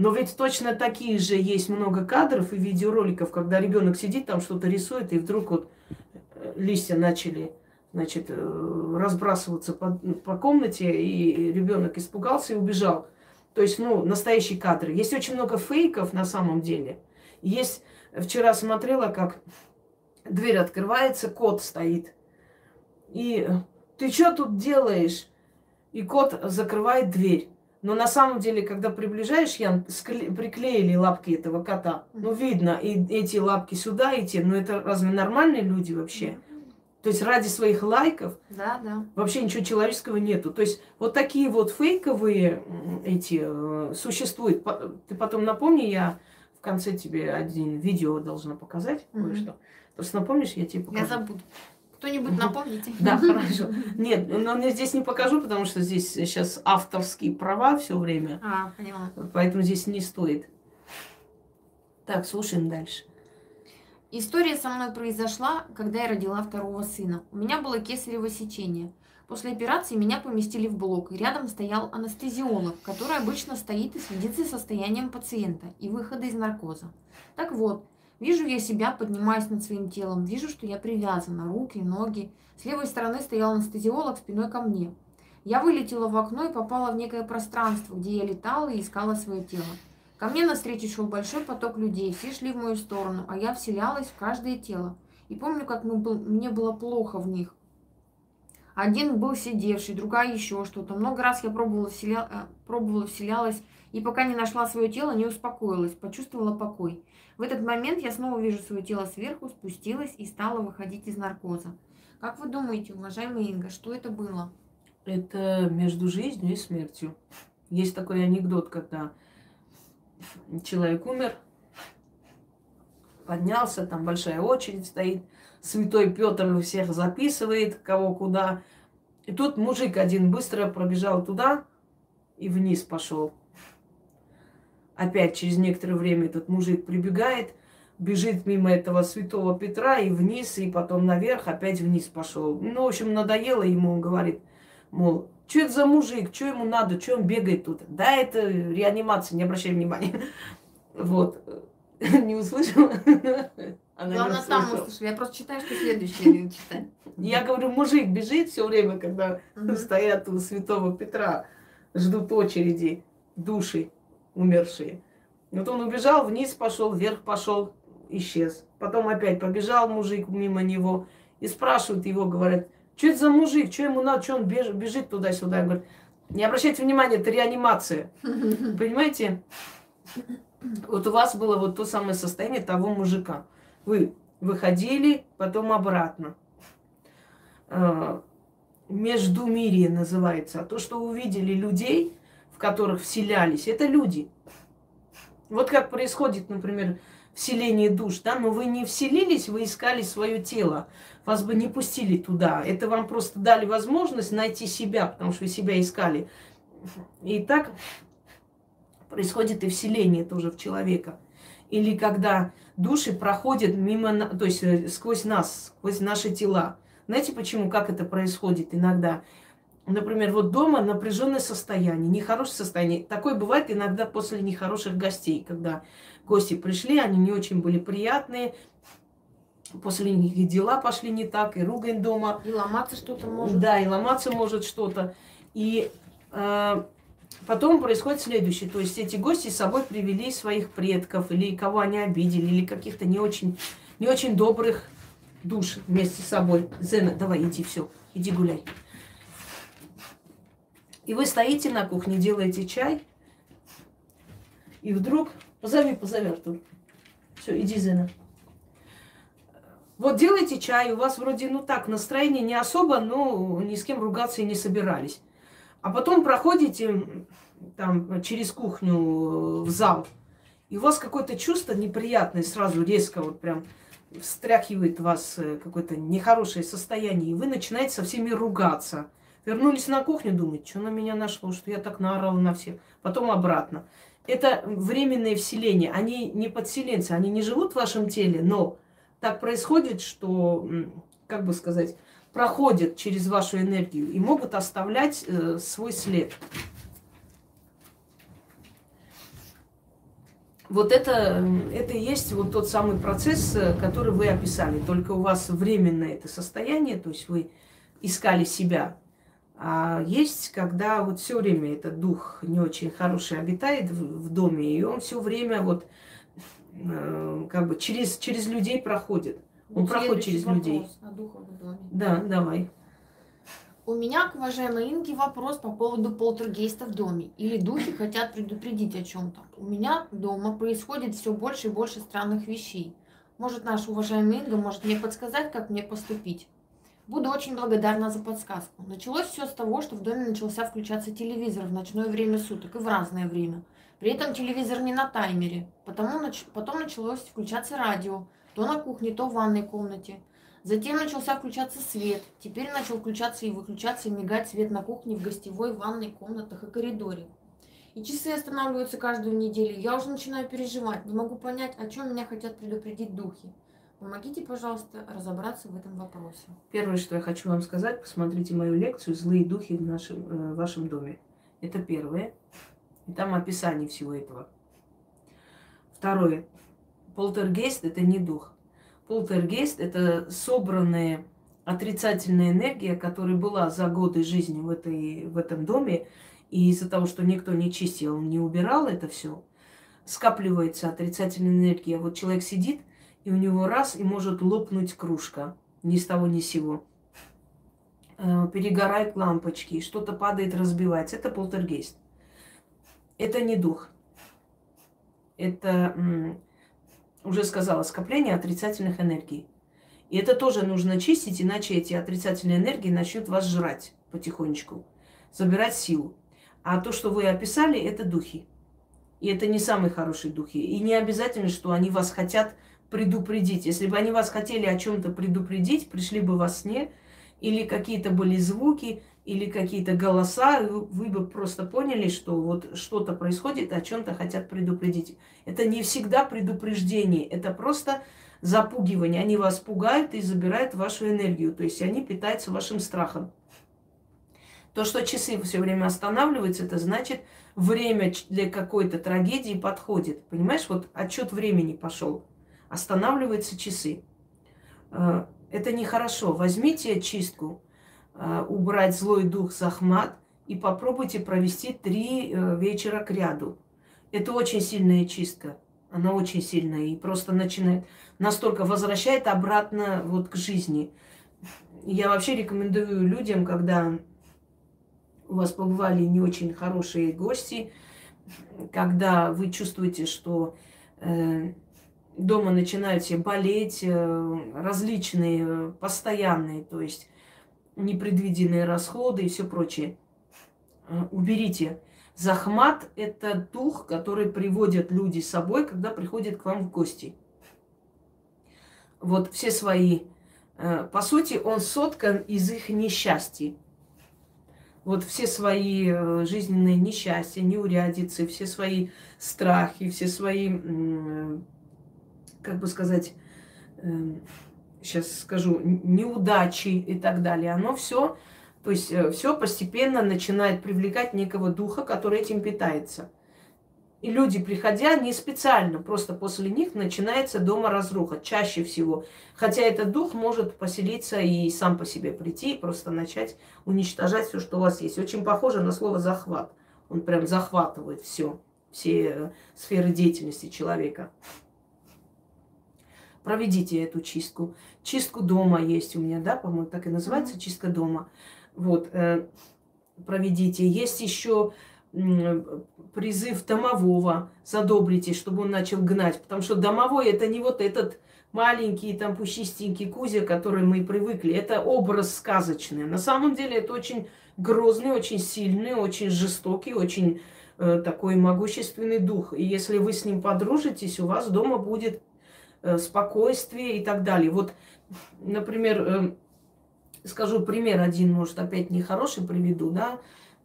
но ведь точно такие же есть много кадров и видеороликов, когда ребенок сидит там что-то рисует, и вдруг вот э, листья начали значит, э, разбрасываться по, по комнате, и ребенок испугался и убежал. То есть, ну, настоящие кадры. Есть очень много фейков на самом деле. Есть, вчера смотрела, как дверь открывается, кот стоит. И ты что тут делаешь? И кот закрывает дверь. Но на самом деле, когда приближаешь, Ян, скле- приклеили лапки этого кота. Ну, видно, и эти лапки сюда идти. Но это разве нормальные люди вообще? То есть ради своих лайков да, да. вообще ничего человеческого нету. То есть вот такие вот фейковые эти э, существуют. Ты потом напомни, я в конце тебе один видео должна показать mm-hmm. кое-что. Просто напомнишь, я тебе покажу. Я забуду. Кто-нибудь напомните? Да, хорошо. Нет, но я здесь не покажу, потому что здесь сейчас авторские права все время. А, поняла. Поэтому здесь не стоит. Так, слушаем дальше. История со мной произошла, когда я родила второго сына. У меня было кесарево сечение. После операции меня поместили в блок, и рядом стоял анестезиолог, который обычно стоит и следит за состоянием пациента и выхода из наркоза. Так вот, вижу я себя, поднимаясь над своим телом, вижу, что я привязана, руки, ноги. С левой стороны стоял анестезиолог спиной ко мне. Я вылетела в окно и попала в некое пространство, где я летала и искала свое тело. Ко мне навстречу шел большой поток людей, все шли в мою сторону, а я вселялась в каждое тело. И помню, как мы был, мне было плохо в них. Один был сидевший, другая еще что-то. Много раз я пробовала, вселя... Э, пробовала вселялась, и пока не нашла свое тело, не успокоилась, почувствовала покой. В этот момент я снова вижу свое тело сверху, спустилась и стала выходить из наркоза. Как вы думаете, уважаемая Инга, что это было? Это между жизнью и смертью. Есть такой анекдот, когда человек умер, поднялся, там большая очередь стоит, святой Петр всех записывает, кого куда. И тут мужик один быстро пробежал туда и вниз пошел. Опять через некоторое время этот мужик прибегает, бежит мимо этого святого Петра и вниз, и потом наверх, опять вниз пошел. Ну, в общем, надоело ему, он говорит, мол, что это за мужик? Что ему надо? Что он бегает тут? Да, это реанимация, не обращай внимания. Вот. Не услышала? Она Главное, там услышала. Я просто читаю, что следующее читать. Я говорю, мужик бежит все время, когда стоят у святого Петра, ждут очереди, души умершие. Вот он убежал, вниз пошел, вверх пошел, исчез. Потом опять побежал мужик мимо него и спрашивают его, говорят, что это за мужик? Что ему надо? Что он бежит, бежит туда-сюда? Говорит, не обращайте внимания, это реанимация. Понимаете? Вот у вас было вот то самое состояние того мужика. Вы выходили, потом обратно. А, междумирие называется. А то, что увидели людей, которых вселялись, это люди. Вот как происходит, например, вселение душ, да, но вы не вселились, вы искали свое тело вас бы не пустили туда. Это вам просто дали возможность найти себя, потому что вы себя искали. И так происходит и вселение тоже в человека. Или когда души проходят мимо, то есть э, сквозь нас, сквозь наши тела. Знаете почему, как это происходит иногда? Например, вот дома напряженное состояние, нехорошее состояние. Такое бывает иногда после нехороших гостей, когда гости пришли, они не очень были приятные, после них и дела пошли не так, и ругань дома. И ломаться что-то может. Да, и ломаться может что-то. И э, потом происходит следующее. То есть эти гости с собой привели своих предков, или кого они обидели, или каких-то не очень, не очень добрых душ вместе с собой. Зена, давай, иди, все, иди гуляй. И вы стоите на кухне, делаете чай, и вдруг... Позови, позови, Артур. Все, иди, Зена. Вот делайте чай, у вас вроде, ну так, настроение не особо, но ни с кем ругаться и не собирались. А потом проходите там через кухню в зал, и у вас какое-то чувство неприятное сразу, резко вот прям встряхивает вас э, какое-то нехорошее состояние, и вы начинаете со всеми ругаться. Вернулись на кухню, думаете, что на меня нашло, что я так наорала на всех. Потом обратно. Это временное вселение. Они не подселенцы, они не живут в вашем теле, но так происходит, что, как бы сказать, проходят через вашу энергию и могут оставлять э, свой след. Вот это, это и есть вот тот самый процесс, э, который вы описали. Только у вас временное это состояние, то есть вы искали себя. А есть, когда вот все время этот дух не очень хороший обитает в, в доме, и он все время вот Э, как бы через, через людей проходит. Он Следующий проходит через людей. О духовном доме. Да, давай. У меня к уважаемой Инге вопрос по поводу полтергейста в доме. Или духи хотят предупредить о чем-то. У меня дома происходит все больше и больше странных вещей. Может, наша уважаемая Инга может мне подсказать, как мне поступить? Буду очень благодарна за подсказку. Началось все с того, что в доме начался включаться телевизор в ночное время суток и в разное время. При этом телевизор не на таймере. Потому, нач... Потом началось включаться радио. То на кухне, то в ванной комнате. Затем начался включаться свет. Теперь начал включаться и выключаться, и мигать свет на кухне, в гостевой, ванной, комнатах и коридоре. И часы останавливаются каждую неделю. Я уже начинаю переживать. Не могу понять, о чем меня хотят предупредить духи. Помогите, пожалуйста, разобраться в этом вопросе. Первое, что я хочу вам сказать, посмотрите мою лекцию «Злые духи в нашем, э, вашем доме». Это первое. И там описание всего этого. Второе. Полтергейст – это не дух. Полтергейст – это собранная отрицательная энергия, которая была за годы жизни в, этой, в этом доме, и из-за того, что никто не чистил, не убирал это все, скапливается отрицательная энергия. Вот человек сидит, и у него раз, и может лопнуть кружка. Ни с того, ни с сего. Э, перегорают лампочки, что-то падает, разбивается. Это полтергейст. Это не дух. Это, уже сказала, скопление отрицательных энергий. И это тоже нужно чистить, иначе эти отрицательные энергии начнут вас жрать потихонечку, забирать силу. А то, что вы описали, это духи. И это не самые хорошие духи. И не обязательно, что они вас хотят предупредить. Если бы они вас хотели о чем-то предупредить, пришли бы во сне, или какие-то были звуки, или какие-то голоса, вы бы просто поняли, что вот что-то происходит, о чем-то хотят предупредить. Это не всегда предупреждение, это просто запугивание. Они вас пугают и забирают вашу энергию, то есть они питаются вашим страхом. То, что часы все время останавливаются, это значит, время для какой-то трагедии подходит. Понимаешь, вот отчет времени пошел. Останавливаются часы. Э, это нехорошо. Возьмите чистку, э, убрать злой дух Захмат и попробуйте провести три э, вечера к ряду. Это очень сильная чистка. Она очень сильная и просто начинает, настолько возвращает обратно вот к жизни. Я вообще рекомендую людям, когда у вас побывали не очень хорошие гости, когда вы чувствуете, что э, дома начинают все болеть, э, различные, э, постоянные, то есть непредвиденные расходы и все прочее. Э, уберите. Захмат – это дух, который приводят люди с собой, когда приходят к вам в гости. Вот все свои, по сути, он соткан из их несчастий вот все свои жизненные несчастья, неурядицы, все свои страхи, все свои, как бы сказать, сейчас эм, скажу, неудачи и так далее, оно все, то есть э, все постепенно начинает привлекать некого духа, который этим питается. И люди, приходя, не специально, просто после них начинается дома разруха, чаще всего. Хотя этот дух может поселиться и сам по себе прийти, и просто начать уничтожать все, что у вас есть. Очень похоже на слово захват. Он прям захватывает все, все э, сферы деятельности человека. Проведите эту чистку. Чистку дома есть у меня, да, по-моему, так и называется, чистка дома. Вот, э, проведите. Есть еще призыв домового задобрите, чтобы он начал гнать. Потому что домовой это не вот этот маленький там пушистенький Кузя, который мы привыкли. Это образ сказочный. На самом деле это очень грозный, очень сильный, очень жестокий, очень э, такой могущественный дух. И если вы с ним подружитесь, у вас дома будет спокойствие и так далее. Вот, например, э, скажу пример один, может, опять нехороший приведу, да,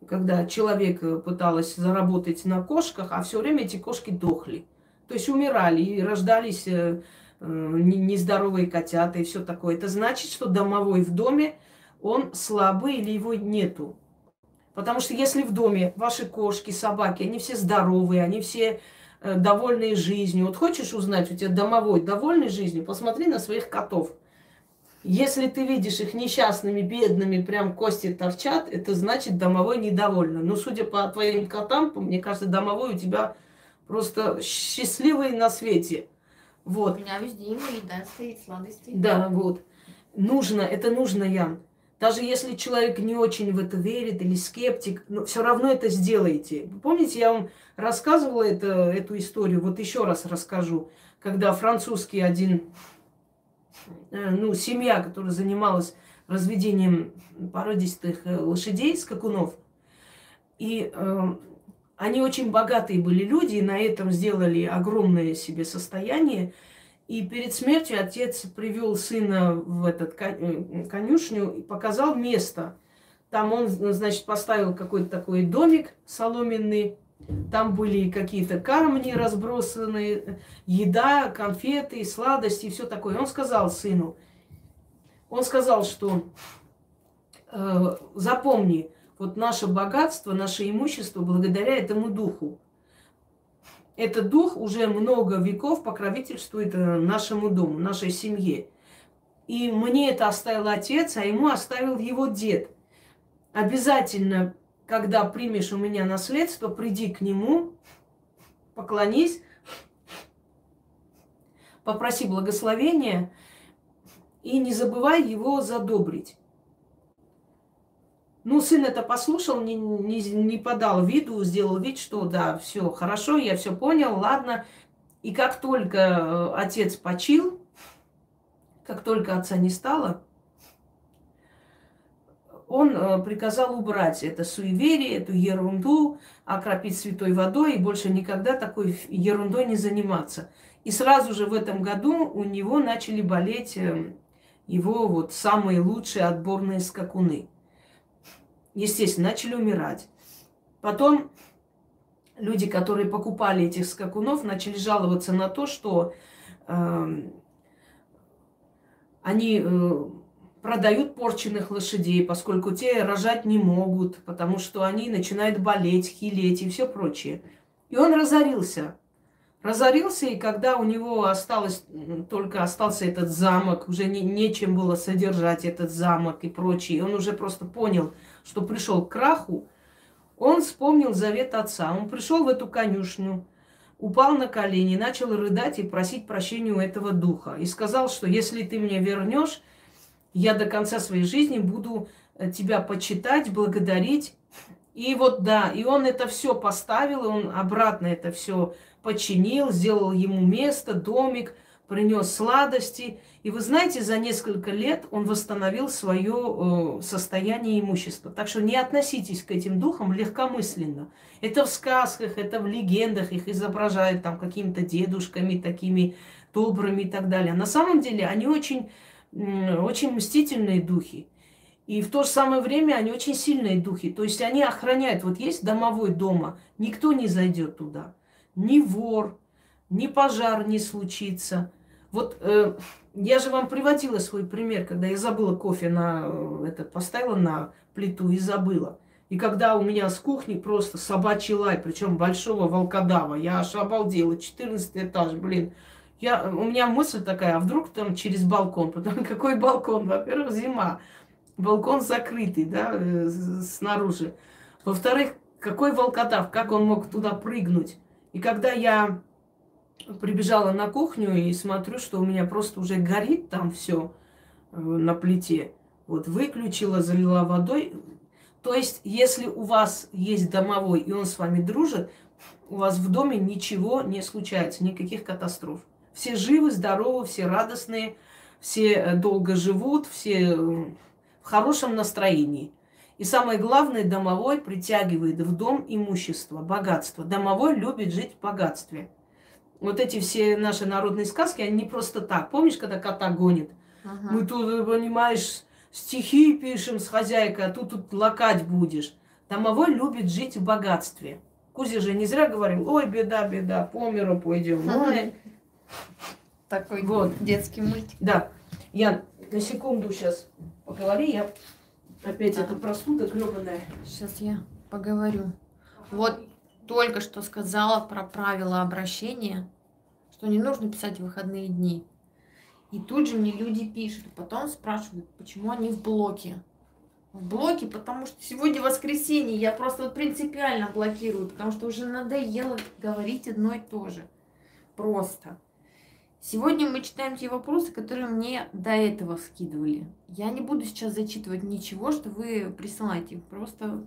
когда человек э, пыталась заработать на кошках, а все время эти кошки дохли. То есть умирали и рождались э, э, нездоровые котята и все такое. Это значит, что домовой в доме, он слабый или его нету. Потому что если в доме ваши кошки, собаки, они все здоровые, они все довольные жизнью. Вот хочешь узнать, у тебя домовой довольный жизнью, посмотри на своих котов – если ты видишь их несчастными, бедными, прям кости торчат, это значит домовой недовольна. Но судя по твоим котам, мне кажется, домовой у тебя просто счастливый на свете. Вот. У меня везде ему еда стоит, сладости. Да, вот. Нужно, это нужно, Ян. Даже если человек не очень в это верит или скептик, но все равно это сделайте. Помните, я вам рассказывала это, эту историю, вот еще раз расскажу, когда французский один Э, ну, семья, которая занималась разведением породистых э, лошадей, скакунов. И э, они очень богатые были люди, и на этом сделали огромное себе состояние. И перед смертью отец привел сына в этот э, конюшню и показал место. Там он, значит, поставил какой-то такой домик соломенный. Там были какие-то камни разбросанные, еда, конфеты, сладости и все такое. Он сказал сыну, он сказал, что э, запомни, вот наше богатство, наше имущество благодаря этому духу. Этот дух уже много веков покровительствует э, нашему дому, нашей семье. И мне это оставил отец, а ему оставил его дед. Обязательно, когда примешь у меня наследство, приди к нему, поклонись, попроси благословения и не забывай его задобрить. Ну, сын это послушал, не, не, не подал виду, сделал вид, что да, все хорошо, я все понял, ладно. И как только э, отец почил, как только отца не стало, он э, приказал убрать это суеверие, эту ерунду, окропить святой водой и больше никогда такой ерундой не заниматься. И сразу же в этом году у него начали болеть э, его вот самые лучшие отборные скакуны естественно, начали умирать. Потом люди, которые покупали этих скакунов, начали жаловаться на то, что э, они э, продают порченных лошадей, поскольку те рожать не могут, потому что они начинают болеть, хилеть и все прочее. И он разорился. Разорился, и когда у него осталось, только остался этот замок, уже не, нечем было содержать этот замок и прочее, он уже просто понял – что пришел к краху, он вспомнил завет отца. Он пришел в эту конюшню, упал на колени, начал рыдать и просить прощения у этого духа. И сказал, что если ты меня вернешь, я до конца своей жизни буду э, тебя почитать, благодарить. И вот да, и он это все поставил, он обратно это все починил, сделал ему место, домик, принес сладости. И вы знаете, за несколько лет он восстановил свое э, состояние имущества. Так что не относитесь к этим духам легкомысленно. Это в сказках, это в легендах, их изображают там какими-то дедушками такими добрыми и так далее. На самом деле они очень, очень мстительные духи. И в то же самое время они очень сильные духи. То есть они охраняют. Вот есть домовой дома, никто не зайдет туда. Ни вор, ни пожар не случится. Вот э, я же вам приводила свой пример, когда я забыла кофе на э, этот поставила на плиту и забыла. И когда у меня с кухни просто собачий лай, причем большого волкодава, я аж обалдела, 14 этаж, блин. Я, у меня мысль такая, а вдруг там через балкон, потому какой балкон? Во-первых, зима, балкон закрытый, да, э, снаружи. Во-вторых, какой волкодав, как он мог туда прыгнуть? И когда я прибежала на кухню и смотрю, что у меня просто уже горит там все э, на плите. Вот выключила, залила водой. То есть, если у вас есть домовой, и он с вами дружит, у вас в доме ничего не случается, никаких катастроф. Все живы, здоровы, все радостные, все э, долго живут, все э, в хорошем настроении. И самое главное, домовой притягивает в дом имущество, богатство. Домовой любит жить в богатстве вот эти все наши народные сказки, они не просто так. Помнишь, когда кота гонит? Ага. Мы тут, понимаешь, стихи пишем с хозяйкой, а тут тут лакать будешь. Домовой любит жить в богатстве. Кузя же не зря говорил, ой, беда, беда, по миру пойдем. Ой. Такой вот. детский мультик. Да. Я на секунду сейчас поговори, я опять а. эта простуда гребаная. Сейчас я поговорю. Вот только что сказала про правила обращения, что не нужно писать выходные дни. И тут же мне люди пишут, потом спрашивают, почему они в блоке. В блоке, потому что сегодня воскресенье, я просто вот принципиально блокирую, потому что уже надоело говорить одно и то же. Просто. Сегодня мы читаем те вопросы, которые мне до этого скидывали. Я не буду сейчас зачитывать ничего, что вы присылаете, просто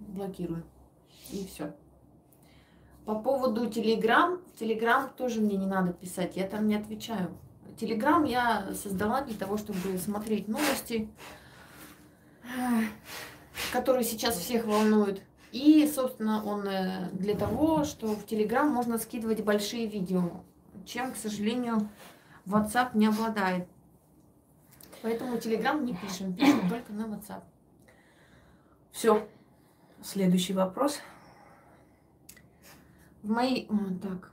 блокирую. И все. По поводу Телеграм, Телеграм тоже мне не надо писать, я там не отвечаю. Телеграм я создала для того, чтобы смотреть новости, которые сейчас всех волнуют. И, собственно, он э, для того, что в Телеграм можно скидывать большие видео, чем, к сожалению, WhatsApp не обладает. Поэтому Telegram не пишем, пишем только на WhatsApp. Все. Следующий вопрос. В моей... Так.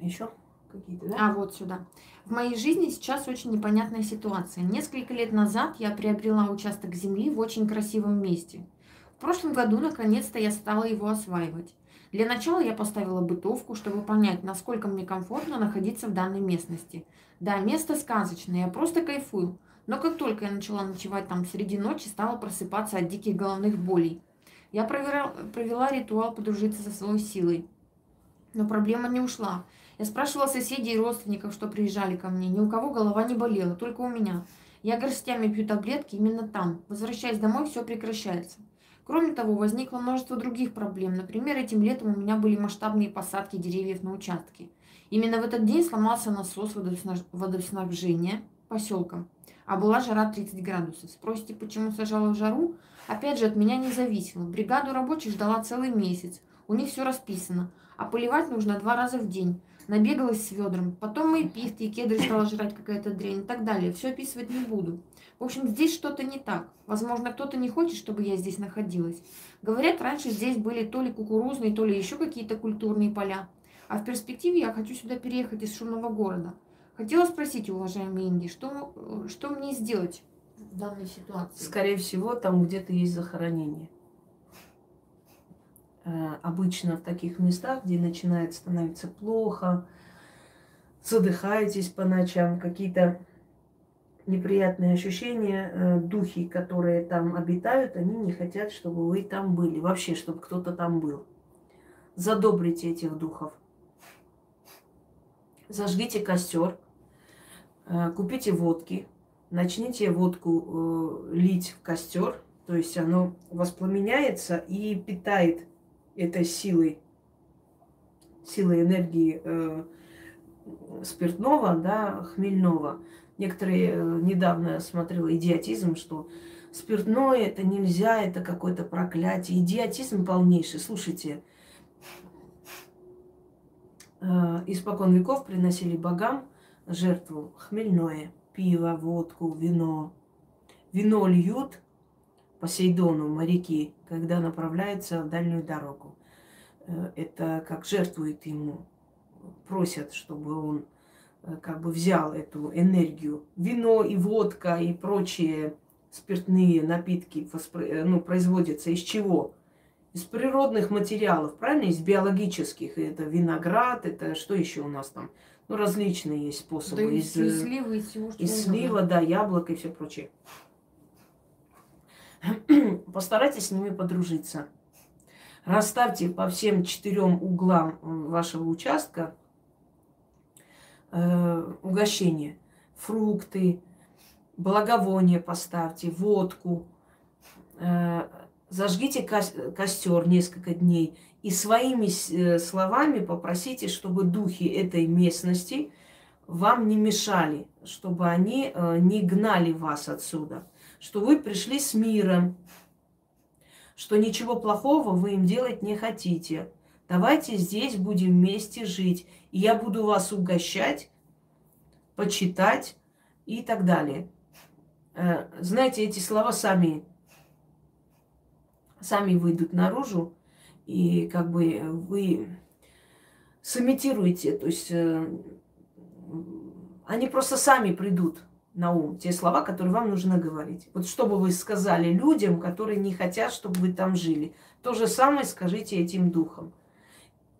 Еще какие-то, да? А, вот сюда. В моей жизни сейчас очень непонятная ситуация. Несколько лет назад я приобрела участок земли в очень красивом месте. В прошлом году, наконец-то, я стала его осваивать. Для начала я поставила бытовку, чтобы понять, насколько мне комфортно находиться в данной местности. Да, место сказочное, я просто кайфую. Но как только я начала ночевать там среди ночи, стала просыпаться от диких головных болей. Я провела, провела ритуал подружиться со своей силой. Но проблема не ушла. Я спрашивала соседей и родственников, что приезжали ко мне. Ни у кого голова не болела, только у меня. Я горстями пью таблетки именно там. Возвращаясь домой, все прекращается. Кроме того, возникло множество других проблем. Например, этим летом у меня были масштабные посадки деревьев на участке. Именно в этот день сломался насос водоснабжения поселком, а была жара 30 градусов. Спросите, почему сажала в жару? Опять же, от меня не зависело. Бригаду рабочих ждала целый месяц. У них все расписано. А поливать нужно два раза в день. Набегалась с ведром. Потом мои пихты и кедры стала жрать какая-то дрянь и так далее. Все описывать не буду. В общем, здесь что-то не так. Возможно, кто-то не хочет, чтобы я здесь находилась. Говорят, раньше здесь были то ли кукурузные, то ли еще какие-то культурные поля. А в перспективе я хочу сюда переехать из шумного города. Хотела спросить, уважаемый Инги, что, что мне сделать в данной ситуации? Скорее всего, там где-то есть захоронение. Э, обычно в таких местах, где начинает становиться плохо, задыхаетесь по ночам, какие-то неприятные ощущения, э, духи, которые там обитают, они не хотят, чтобы вы там были. Вообще, чтобы кто-то там был. Задобрите этих духов. Зажгите костер, э, купите водки, начните водку лить в костер, то есть оно воспламеняется и питает этой силой, силой энергии э, спиртного, да, хмельного. Некоторые э, недавно смотрела идиотизм, что спиртное это нельзя, это какое-то проклятие. Идиотизм полнейший. Слушайте, э, испокон веков приносили богам жертву хмельное, пиво, водку, вино. Вино льют Посейдону моряки, когда направляются в дальнюю дорогу. Э, это как жертвует ему, просят, чтобы он э, как бы взял эту энергию. Вино и водка и прочие спиртные напитки э, ну, производятся из чего? Из природных материалов, правильно? Из биологических. Это виноград, это что еще у нас там? Ну, различные есть способы. Да из, из сливы, из всего, что Из слива, да, яблок и все прочее. Постарайтесь с ними подружиться. Расставьте по всем четырем углам вашего участка э, угощения. Фрукты, благовония поставьте, водку. Э, зажгите ко- костер несколько дней и своими э, словами попросите, чтобы духи этой местности вам не мешали, чтобы они э, не гнали вас отсюда что вы пришли с миром, что ничего плохого вы им делать не хотите. Давайте здесь будем вместе жить. И я буду вас угощать, почитать и так далее. Э, знаете, эти слова сами, сами выйдут наружу, и как бы вы сымитируете, то есть э, они просто сами придут на ум те слова, которые вам нужно говорить. Вот что бы вы сказали людям, которые не хотят, чтобы вы там жили. То же самое скажите этим духам.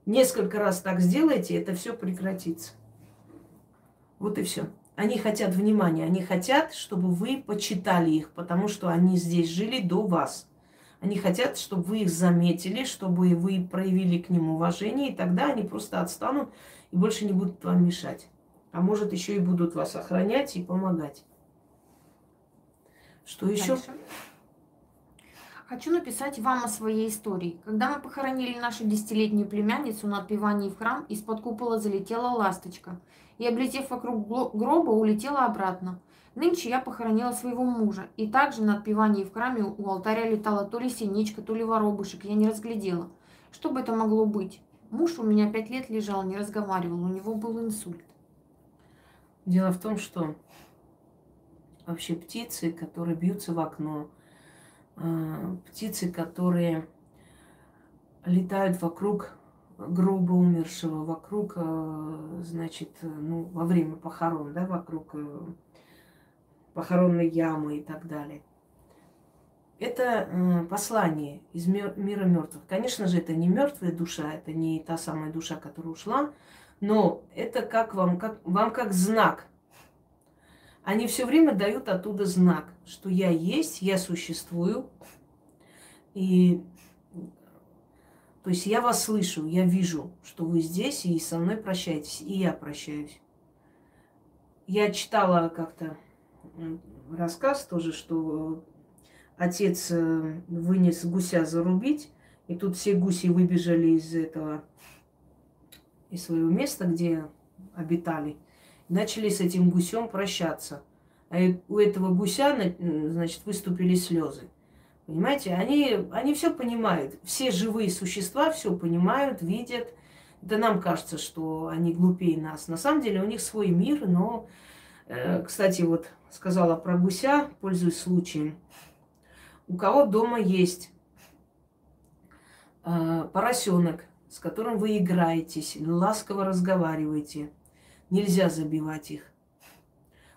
Несколько раз так сделайте, это все прекратится. Вот и все. Они хотят внимания, они хотят, чтобы вы почитали их, потому что они здесь жили до вас. Они хотят, чтобы вы их заметили, чтобы вы проявили к ним уважение, и тогда они просто отстанут и больше не будут вам мешать. А может, еще и будут вас охранять и помогать. Что еще? Дальше. Хочу написать вам о своей истории. Когда мы похоронили нашу десятилетнюю племянницу на отпевании в храм, из-под купола залетела ласточка и, облетев вокруг гроба, улетела обратно. Нынче я похоронила своего мужа, и также на отпевании в храме у алтаря летала то ли синичка, то ли воробушек, я не разглядела. Что бы это могло быть? Муж у меня пять лет лежал, не разговаривал, у него был инсульт. Дело в том, что вообще птицы, которые бьются в окно, а, птицы, которые летают вокруг грубо умершего, вокруг, а, значит, ну, во время похорон, да, вокруг э, похоронной ямы и так далее. Это э, послание из мира мертвых. Конечно же, это не мертвая душа, это не та самая душа, которая ушла, но это как вам, как, вам как знак. Они все время дают оттуда знак, что я есть, я существую. И то есть я вас слышу, я вижу, что вы здесь и со мной прощаетесь, и я прощаюсь. Я читала как-то рассказ тоже, что отец э, вынес гуся зарубить, и тут все гуси выбежали из этого, из своего места, где обитали, начали с этим гусем прощаться. А у этого гуся, значит, выступили слезы. Понимаете, они, они все понимают. Все живые существа все понимают, видят. Да нам кажется, что они глупее нас. На самом деле у них свой мир, но, э, кстати, вот сказала про гуся, пользуясь случаем. У кого дома есть э, поросенок, с которым вы играетесь, ласково разговариваете, нельзя забивать их.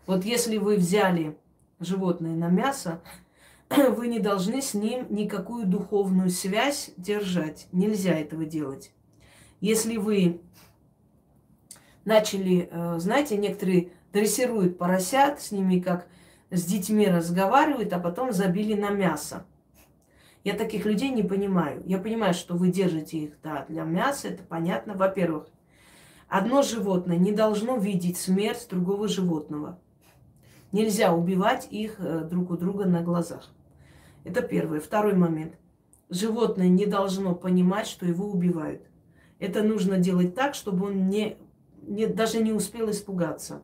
Вот если вы взяли животное на мясо, вы не должны с ним никакую духовную связь держать. Нельзя этого делать. Если вы начали, э, знаете, некоторые дрессируют поросят, с ними как с детьми разговаривают, а потом забили на мясо. Я таких людей не понимаю. Я понимаю, что вы держите их да, для мяса, это понятно. Во-первых, одно животное не должно видеть смерть другого животного. Нельзя убивать их э, друг у друга на глазах. Это первое. Второй момент. Животное не должно понимать, что его убивают. Это нужно делать так, чтобы он не, не, даже не успел испугаться.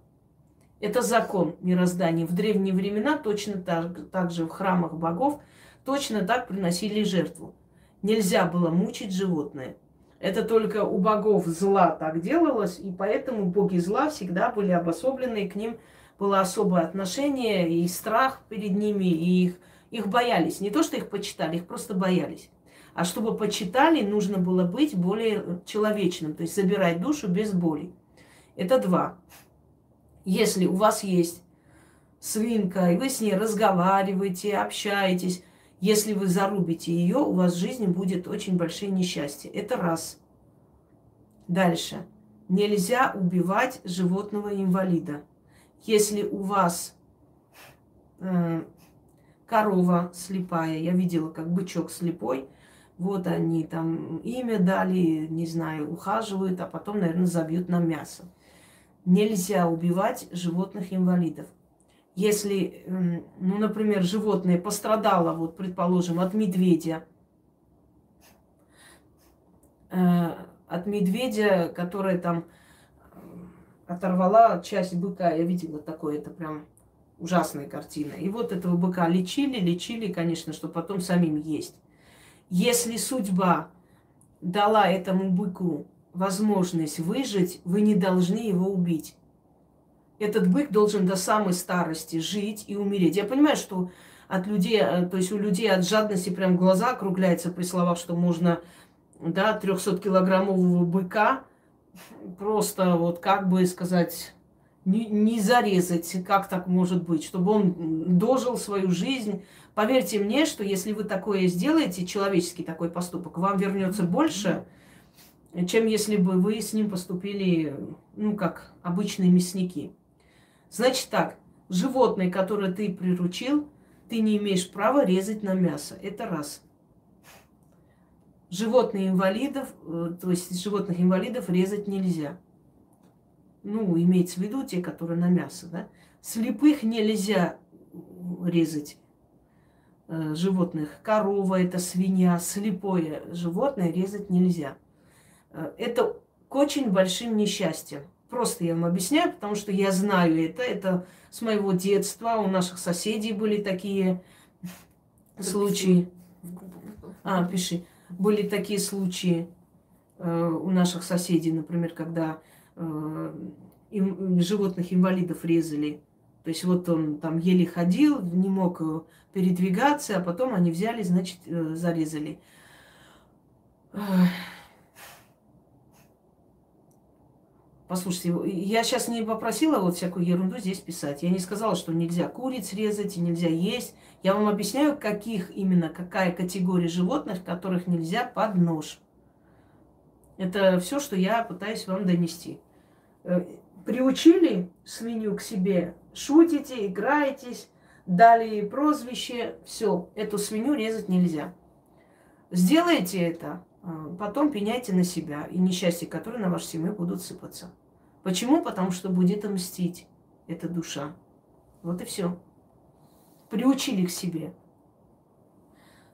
Это закон мироздания. В древние времена точно так, так же в храмах богов точно так приносили жертву. Нельзя было мучить животное. Это только у богов зла так делалось, и поэтому боги зла всегда были обособлены, и к ним было особое отношение и страх перед ними, и их, их боялись. Не то, что их почитали, их просто боялись. А чтобы почитали, нужно было быть более человечным, то есть забирать душу без боли. Это два. Если у вас есть свинка, и вы с ней разговариваете, общаетесь, если вы зарубите ее, у вас в жизни будет очень большие несчастья. Это раз. Дальше. Нельзя убивать животного инвалида. Если у вас э, корова слепая, я видела, как бычок слепой, вот они там имя дали, не знаю, ухаживают, а потом, наверное, забьют на мясо нельзя убивать животных-инвалидов. Если, ну, например, животное пострадало, вот, предположим, от медведя, э, от медведя, которая там э, оторвала часть быка, я видела такое, это прям ужасная картина. И вот этого быка лечили, лечили, конечно, чтобы потом самим есть. Если судьба дала этому быку возможность выжить, вы не должны его убить. Этот бык должен до самой старости жить и умереть. Я понимаю, что от людей, э, то есть у людей от жадности прям глаза округляются при словах, что можно, да, 300-килограммового быка просто вот как бы сказать, не, не зарезать, как так может быть, чтобы он дожил свою жизнь. Поверьте мне, что если вы такое сделаете, человеческий такой поступок, вам вернется больше, чем если бы вы с ним поступили, ну, как обычные мясники. Значит так, животное, которое ты приручил, ты не имеешь права резать на мясо. Это раз. Животных инвалидов, э, то есть животных инвалидов резать нельзя. Ну, имеется в виду те, которые на мясо, да. Слепых нельзя резать э, животных. Корова это свинья, слепое животное резать нельзя. Э, это к очень большим несчастьям. Просто я вам объясняю, потому что я знаю это. Это с моего детства. У наших соседей были такие случаи. А, пиши. Были такие случаи э, у наших соседей, например, когда э, им, животных инвалидов резали. То есть вот он там еле ходил, не мог передвигаться, а потом они взяли, значит, зарезали. Послушайте, я сейчас не попросила вот всякую ерунду здесь писать. Я не сказала, что нельзя куриц резать и нельзя есть. Я вам объясняю, каких именно, какая категория животных, которых нельзя под нож. Это все, что я пытаюсь вам донести. Э, приучили свинью к себе, шутите, играетесь, дали прозвище, все, эту свинью резать нельзя. Сделайте это, потом пеняйте на себя и несчастья, которые на вашу семью будут сыпаться. Почему? Потому что будет мстить эта душа. Вот и все. Приучили к себе.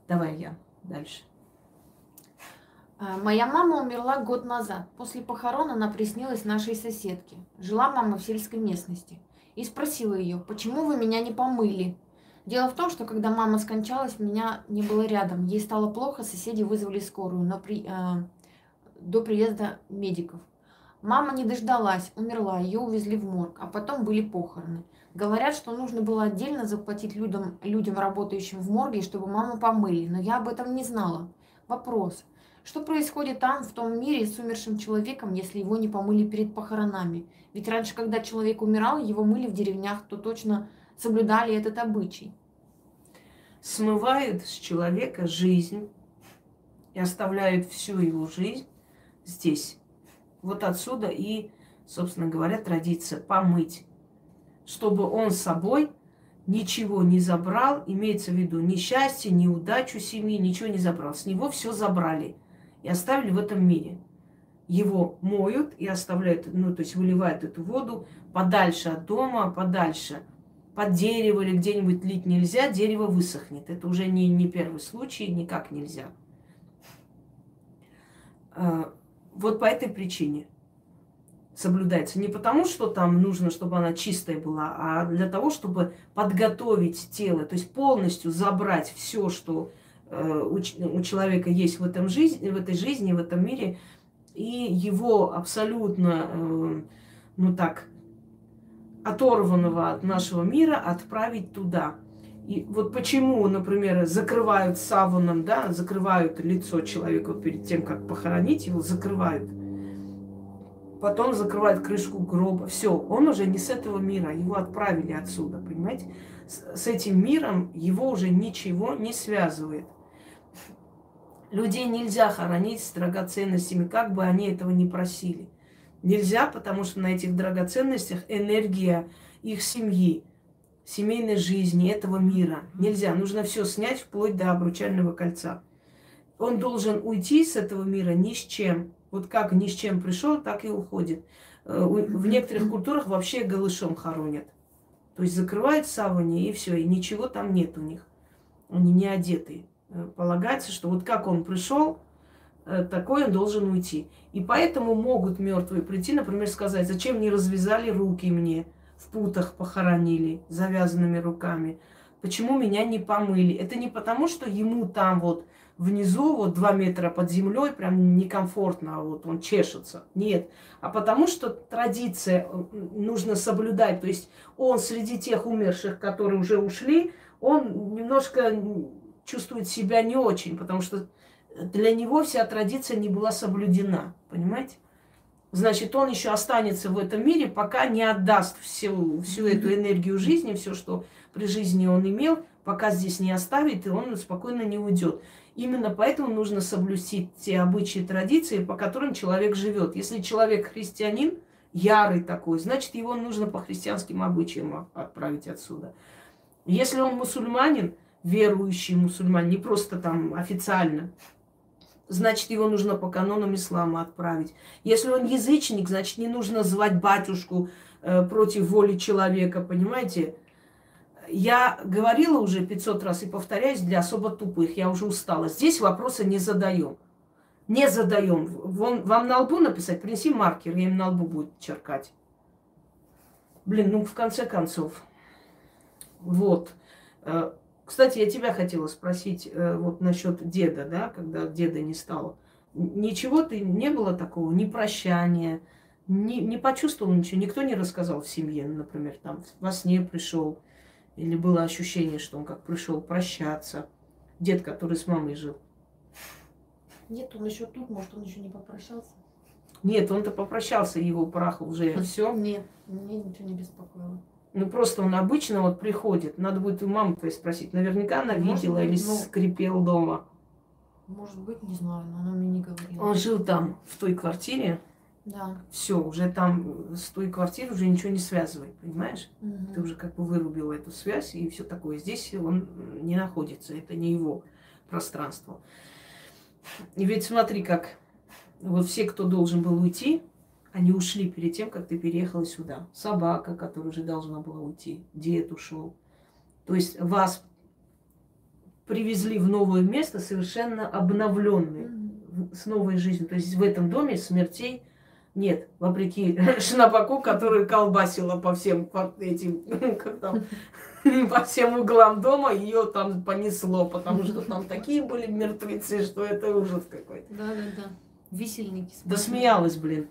Давай я дальше. А, моя мама умерла год назад. После похорон она приснилась нашей соседке. Жила мама в сельской местности. И спросила ее, почему вы меня не помыли? Дело в том, что когда мама скончалась, меня не было рядом. Ей стало плохо, соседи вызвали скорую но при, э, до приезда медиков. Мама не дождалась, умерла, ее увезли в морг, а потом были похороны. Говорят, что нужно было отдельно заплатить людям, людям работающим в морге, чтобы маму помыли, но я об этом не знала. Вопрос. Что происходит там, в том мире, с умершим человеком, если его не помыли перед похоронами? Ведь раньше, когда человек умирал, его мыли в деревнях, то точно соблюдали этот обычай. Смывают с человека жизнь и оставляют всю его жизнь здесь. Вот отсюда и, собственно говоря, традиция помыть, чтобы он с собой ничего не забрал, имеется в виду ни счастье, ни удачу семьи, ничего не забрал. С него все забрали и оставили в этом мире. Его моют и оставляют, ну, то есть выливают эту воду подальше от дома, подальше под дерево или где-нибудь лить нельзя, дерево высохнет. Это уже не, не первый случай, никак нельзя. А, вот по этой причине соблюдается. Не потому, что там нужно, чтобы она чистая была, а для того, чтобы подготовить тело, то есть полностью забрать все, что Э, у, человека есть в, этом жизни, в этой жизни, в этом мире, и его абсолютно, э, ну так, оторванного от нашего мира отправить туда. И вот почему, например, закрывают саваном, да, закрывают лицо человека перед тем, как похоронить его, закрывают. Потом закрывают крышку гроба. Все, он уже не с этого мира, его отправили отсюда, понимаете? С, с этим миром его уже ничего не связывает. Людей нельзя хоронить с драгоценностями, как бы они этого не просили. Нельзя, потому что на этих драгоценностях энергия их семьи, семейной жизни, этого мира. Нельзя. Нужно все снять вплоть до обручального кольца. Он должен уйти с этого мира ни с чем. Вот как ни с чем пришел, так и уходит. Э, в некоторых культурах вообще голышом хоронят. То есть закрывают савани и все, и ничего там нет у них. Они не одетые. Э, полагается, что вот как он пришел, такой он должен уйти. И поэтому могут мертвые прийти, например, сказать, зачем не развязали руки мне, в путах похоронили, завязанными руками, почему меня не помыли. Это не потому, что ему там вот внизу, вот два метра под землей, прям некомфортно, а вот он чешется. Нет. А потому что традиция э, нужно соблюдать. То есть он среди тех умерших, которые уже ушли, он немножко чувствует себя не очень, потому что для него вся традиция не была соблюдена, понимаете? Значит, он еще останется в этом мире, пока не отдаст всю, всю эту энергию жизни, все, что при жизни он имел, пока здесь не оставит, и он спокойно не уйдет. Именно поэтому нужно соблюсти те обычаи и традиции, по которым человек живет. Если человек христианин, ярый такой, значит, его нужно по христианским обычаям отправить отсюда. Если он мусульманин, верующий мусульман, не просто там официально, значит, его нужно по канонам ислама отправить. Если он язычник, значит, не нужно звать батюшку э, против воли человека, понимаете? Я говорила уже 500 раз и повторяюсь для особо тупых, я уже устала. Здесь вопросы не задаем. Не задаем. Вон, вам на лбу написать, принеси маркер, я им на лбу буду черкать. Блин, ну в конце концов. Вот. Кстати, я тебя хотела спросить э, вот насчет деда, да, когда деда не стало. Ничего ты не было такого, ни прощания, не, не почувствовал ничего, никто не рассказал в семье, например, там во сне пришел, или было ощущение, что он как пришел прощаться. Дед, который с мамой жил. Нет, он еще тут, может, он еще не попрощался. Нет, он-то попрощался, его прах уже все. Нет, мне ничего не беспокоило. Ну просто он обычно вот приходит. Надо будет у мамы твоей спросить. Наверняка она Может видела быть, или ну, скрипел дома. Может быть, не знаю, но она мне не говорила. Он жил там, в той квартире. Да. Все, уже там с той квартиры уже ничего не связывай, понимаешь? Угу. Ты уже как бы вырубила эту связь и все такое. Здесь он не находится, это не его пространство. И ведь смотри, как вот все, кто должен был уйти, они ушли перед тем, как ты переехала сюда. Собака, которая уже должна была уйти, дед ушел. То есть вас привезли в новое место совершенно обновленные, mm-hmm. с новой жизнью. То есть в этом доме смертей нет, вопреки Шнапаку, который колбасила по всем этим, как там, по всем углам дома, ее там понесло, потому что там такие были мертвецы, что это ужас какой-то. Да, да, да. Висельники. Да смеялась, блин,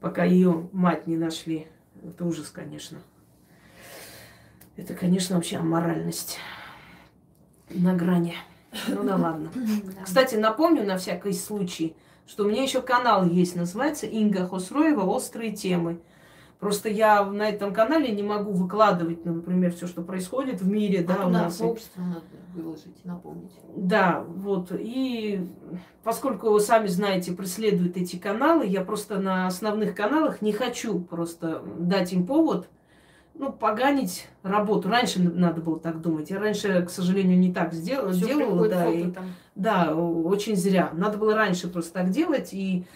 пока ее мать не нашли. Это ужас, конечно. Это, конечно, вообще аморальность на грани. Ну да ладно. Кстати, напомню на всякий случай, что у меня еще канал есть, называется Инга Хосроева «Острые темы». Просто я на этом канале не могу выкладывать, например, все, что происходит в мире, а да, у нас. Сообщество надо выложить, напомнить. Да, вот. И поскольку вы сами знаете, преследуют эти каналы, я просто на основных каналах не хочу просто дать им повод ну, поганить работу. Раньше надо было так думать. Я раньше, к сожалению, не так сделала. Всё сделала да, и, да, очень зря. Надо было раньше просто так делать, и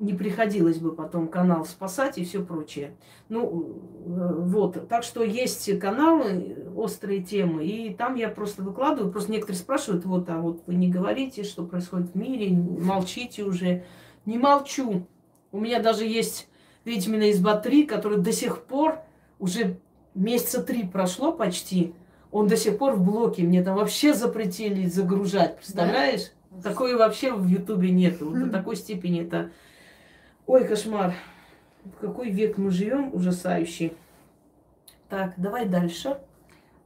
не приходилось бы потом канал спасать и все прочее. Ну, э, вот. Так что есть каналы, острые темы, и там я просто выкладываю. Просто некоторые спрашивают, вот, а вот вы не говорите, что происходит в мире, молчите уже. Не молчу. У меня даже есть ведьмина изба 3, который до сих пор уже месяца три прошло почти, он до сих пор в блоке. Мне там вообще запретили загружать, представляешь? Да? Такое вообще в Ютубе нету. Вот до такой степени это... Ой, кошмар. В какой век мы живем, ужасающий. Так, давай дальше.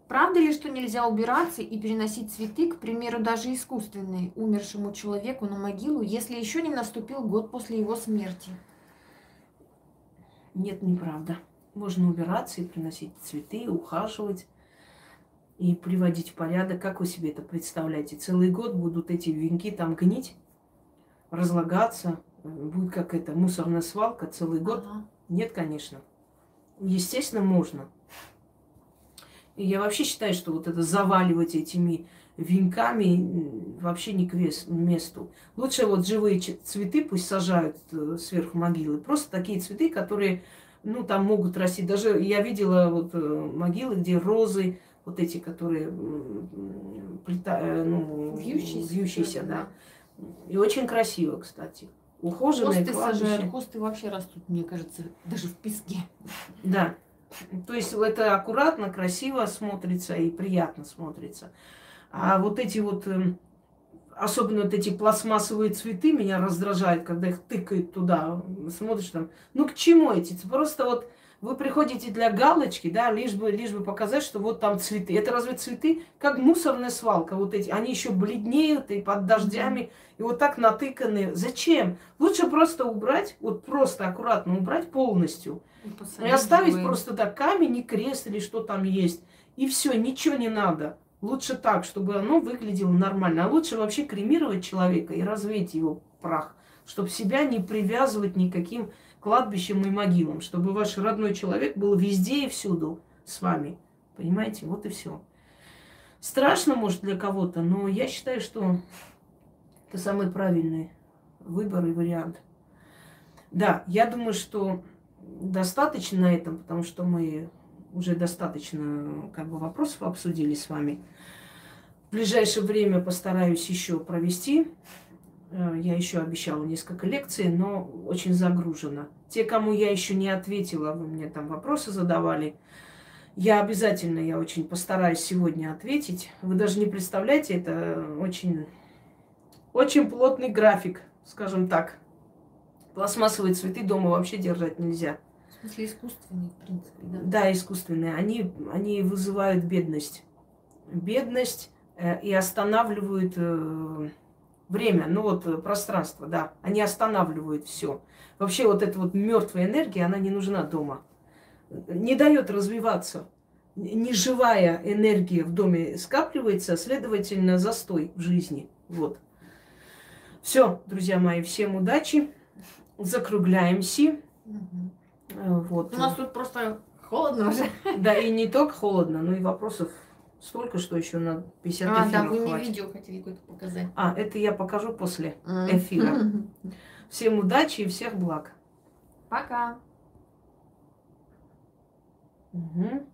Правда ли, что нельзя убираться и переносить цветы, к примеру, даже искусственные, умершему человеку на могилу, если еще не наступил год после его смерти? Нет, неправда. Можно убираться и приносить цветы, ухаживать и приводить в порядок. Как вы себе это представляете? Целый год будут эти венки там гнить, разлагаться. Будет как это мусорная свалка целый год. Ага. Нет, конечно. Естественно, можно. И я вообще считаю, что вот это заваливать этими венками вообще не к месту. Лучше вот живые цветы пусть сажают э, сверху могилы. Просто такие цветы, которые ну, там могут расти. Даже я видела вот э, могилы, где розы, вот эти, которые плета, э, ну, вьющиеся, вьющиеся, да. И очень красиво, кстати. Ухоженные Хосты сажают, хосты вообще растут, мне кажется, даже в песке. Да. То есть это аккуратно, красиво смотрится и приятно смотрится. А вот эти вот эм, особенно вот эти пластмассовые цветы меня раздражают, когда их тыкают туда. Смотришь там, ну к чему эти? Просто вот вы приходите для галочки, да, лишь бы, лишь бы показать, что вот там цветы. Это разве цветы? Как мусорная свалка, вот эти. Они еще бледнеют и под дождями, и вот так натыканы. Зачем? Лучше просто убрать, вот просто аккуратно убрать полностью. И, и оставить просто так камень и крест или что там есть. И все, ничего не надо. Лучше так, чтобы оно выглядело нормально. А лучше вообще кремировать человека и развеять его прах, чтобы себя не привязывать никаким кладбищем и могилам, чтобы ваш родной человек был везде и всюду с вами. Понимаете? Вот и все. Страшно, может, для кого-то, но я считаю, что это самый правильный выбор и вариант. Да, я думаю, что достаточно на этом, потому что мы уже достаточно как бы вопросов обсудили с вами. В ближайшее время постараюсь еще провести Я еще обещала несколько лекций, но очень загружена. Те, кому я еще не ответила, вы мне там вопросы задавали, я обязательно, я очень постараюсь сегодня ответить. Вы даже не представляете, это очень, очень плотный график, скажем так. Пластмассовые цветы дома вообще держать нельзя. В смысле искусственный, в принципе, да. Да, искусственные. Они, они вызывают бедность. Бедность э, и останавливают э, время, ну вот э, пространство, да. Они останавливают все. Вообще вот эта вот мертвая энергия, она не нужна дома. Не дает развиваться. Неживая энергия в доме скапливается, следовательно, застой в жизни. Вот. Все, друзья мои, всем удачи. Закругляемся. Э, Вот. У нас тут просто холодно уже. Да, и не только холодно, но и вопросов столько, что еще на 50 А, да, эфиров вы мне хватит. видео хотели какое-то показать. А, это я покажу после эфира. Всем удачи и всех благ. Пока. Мгм.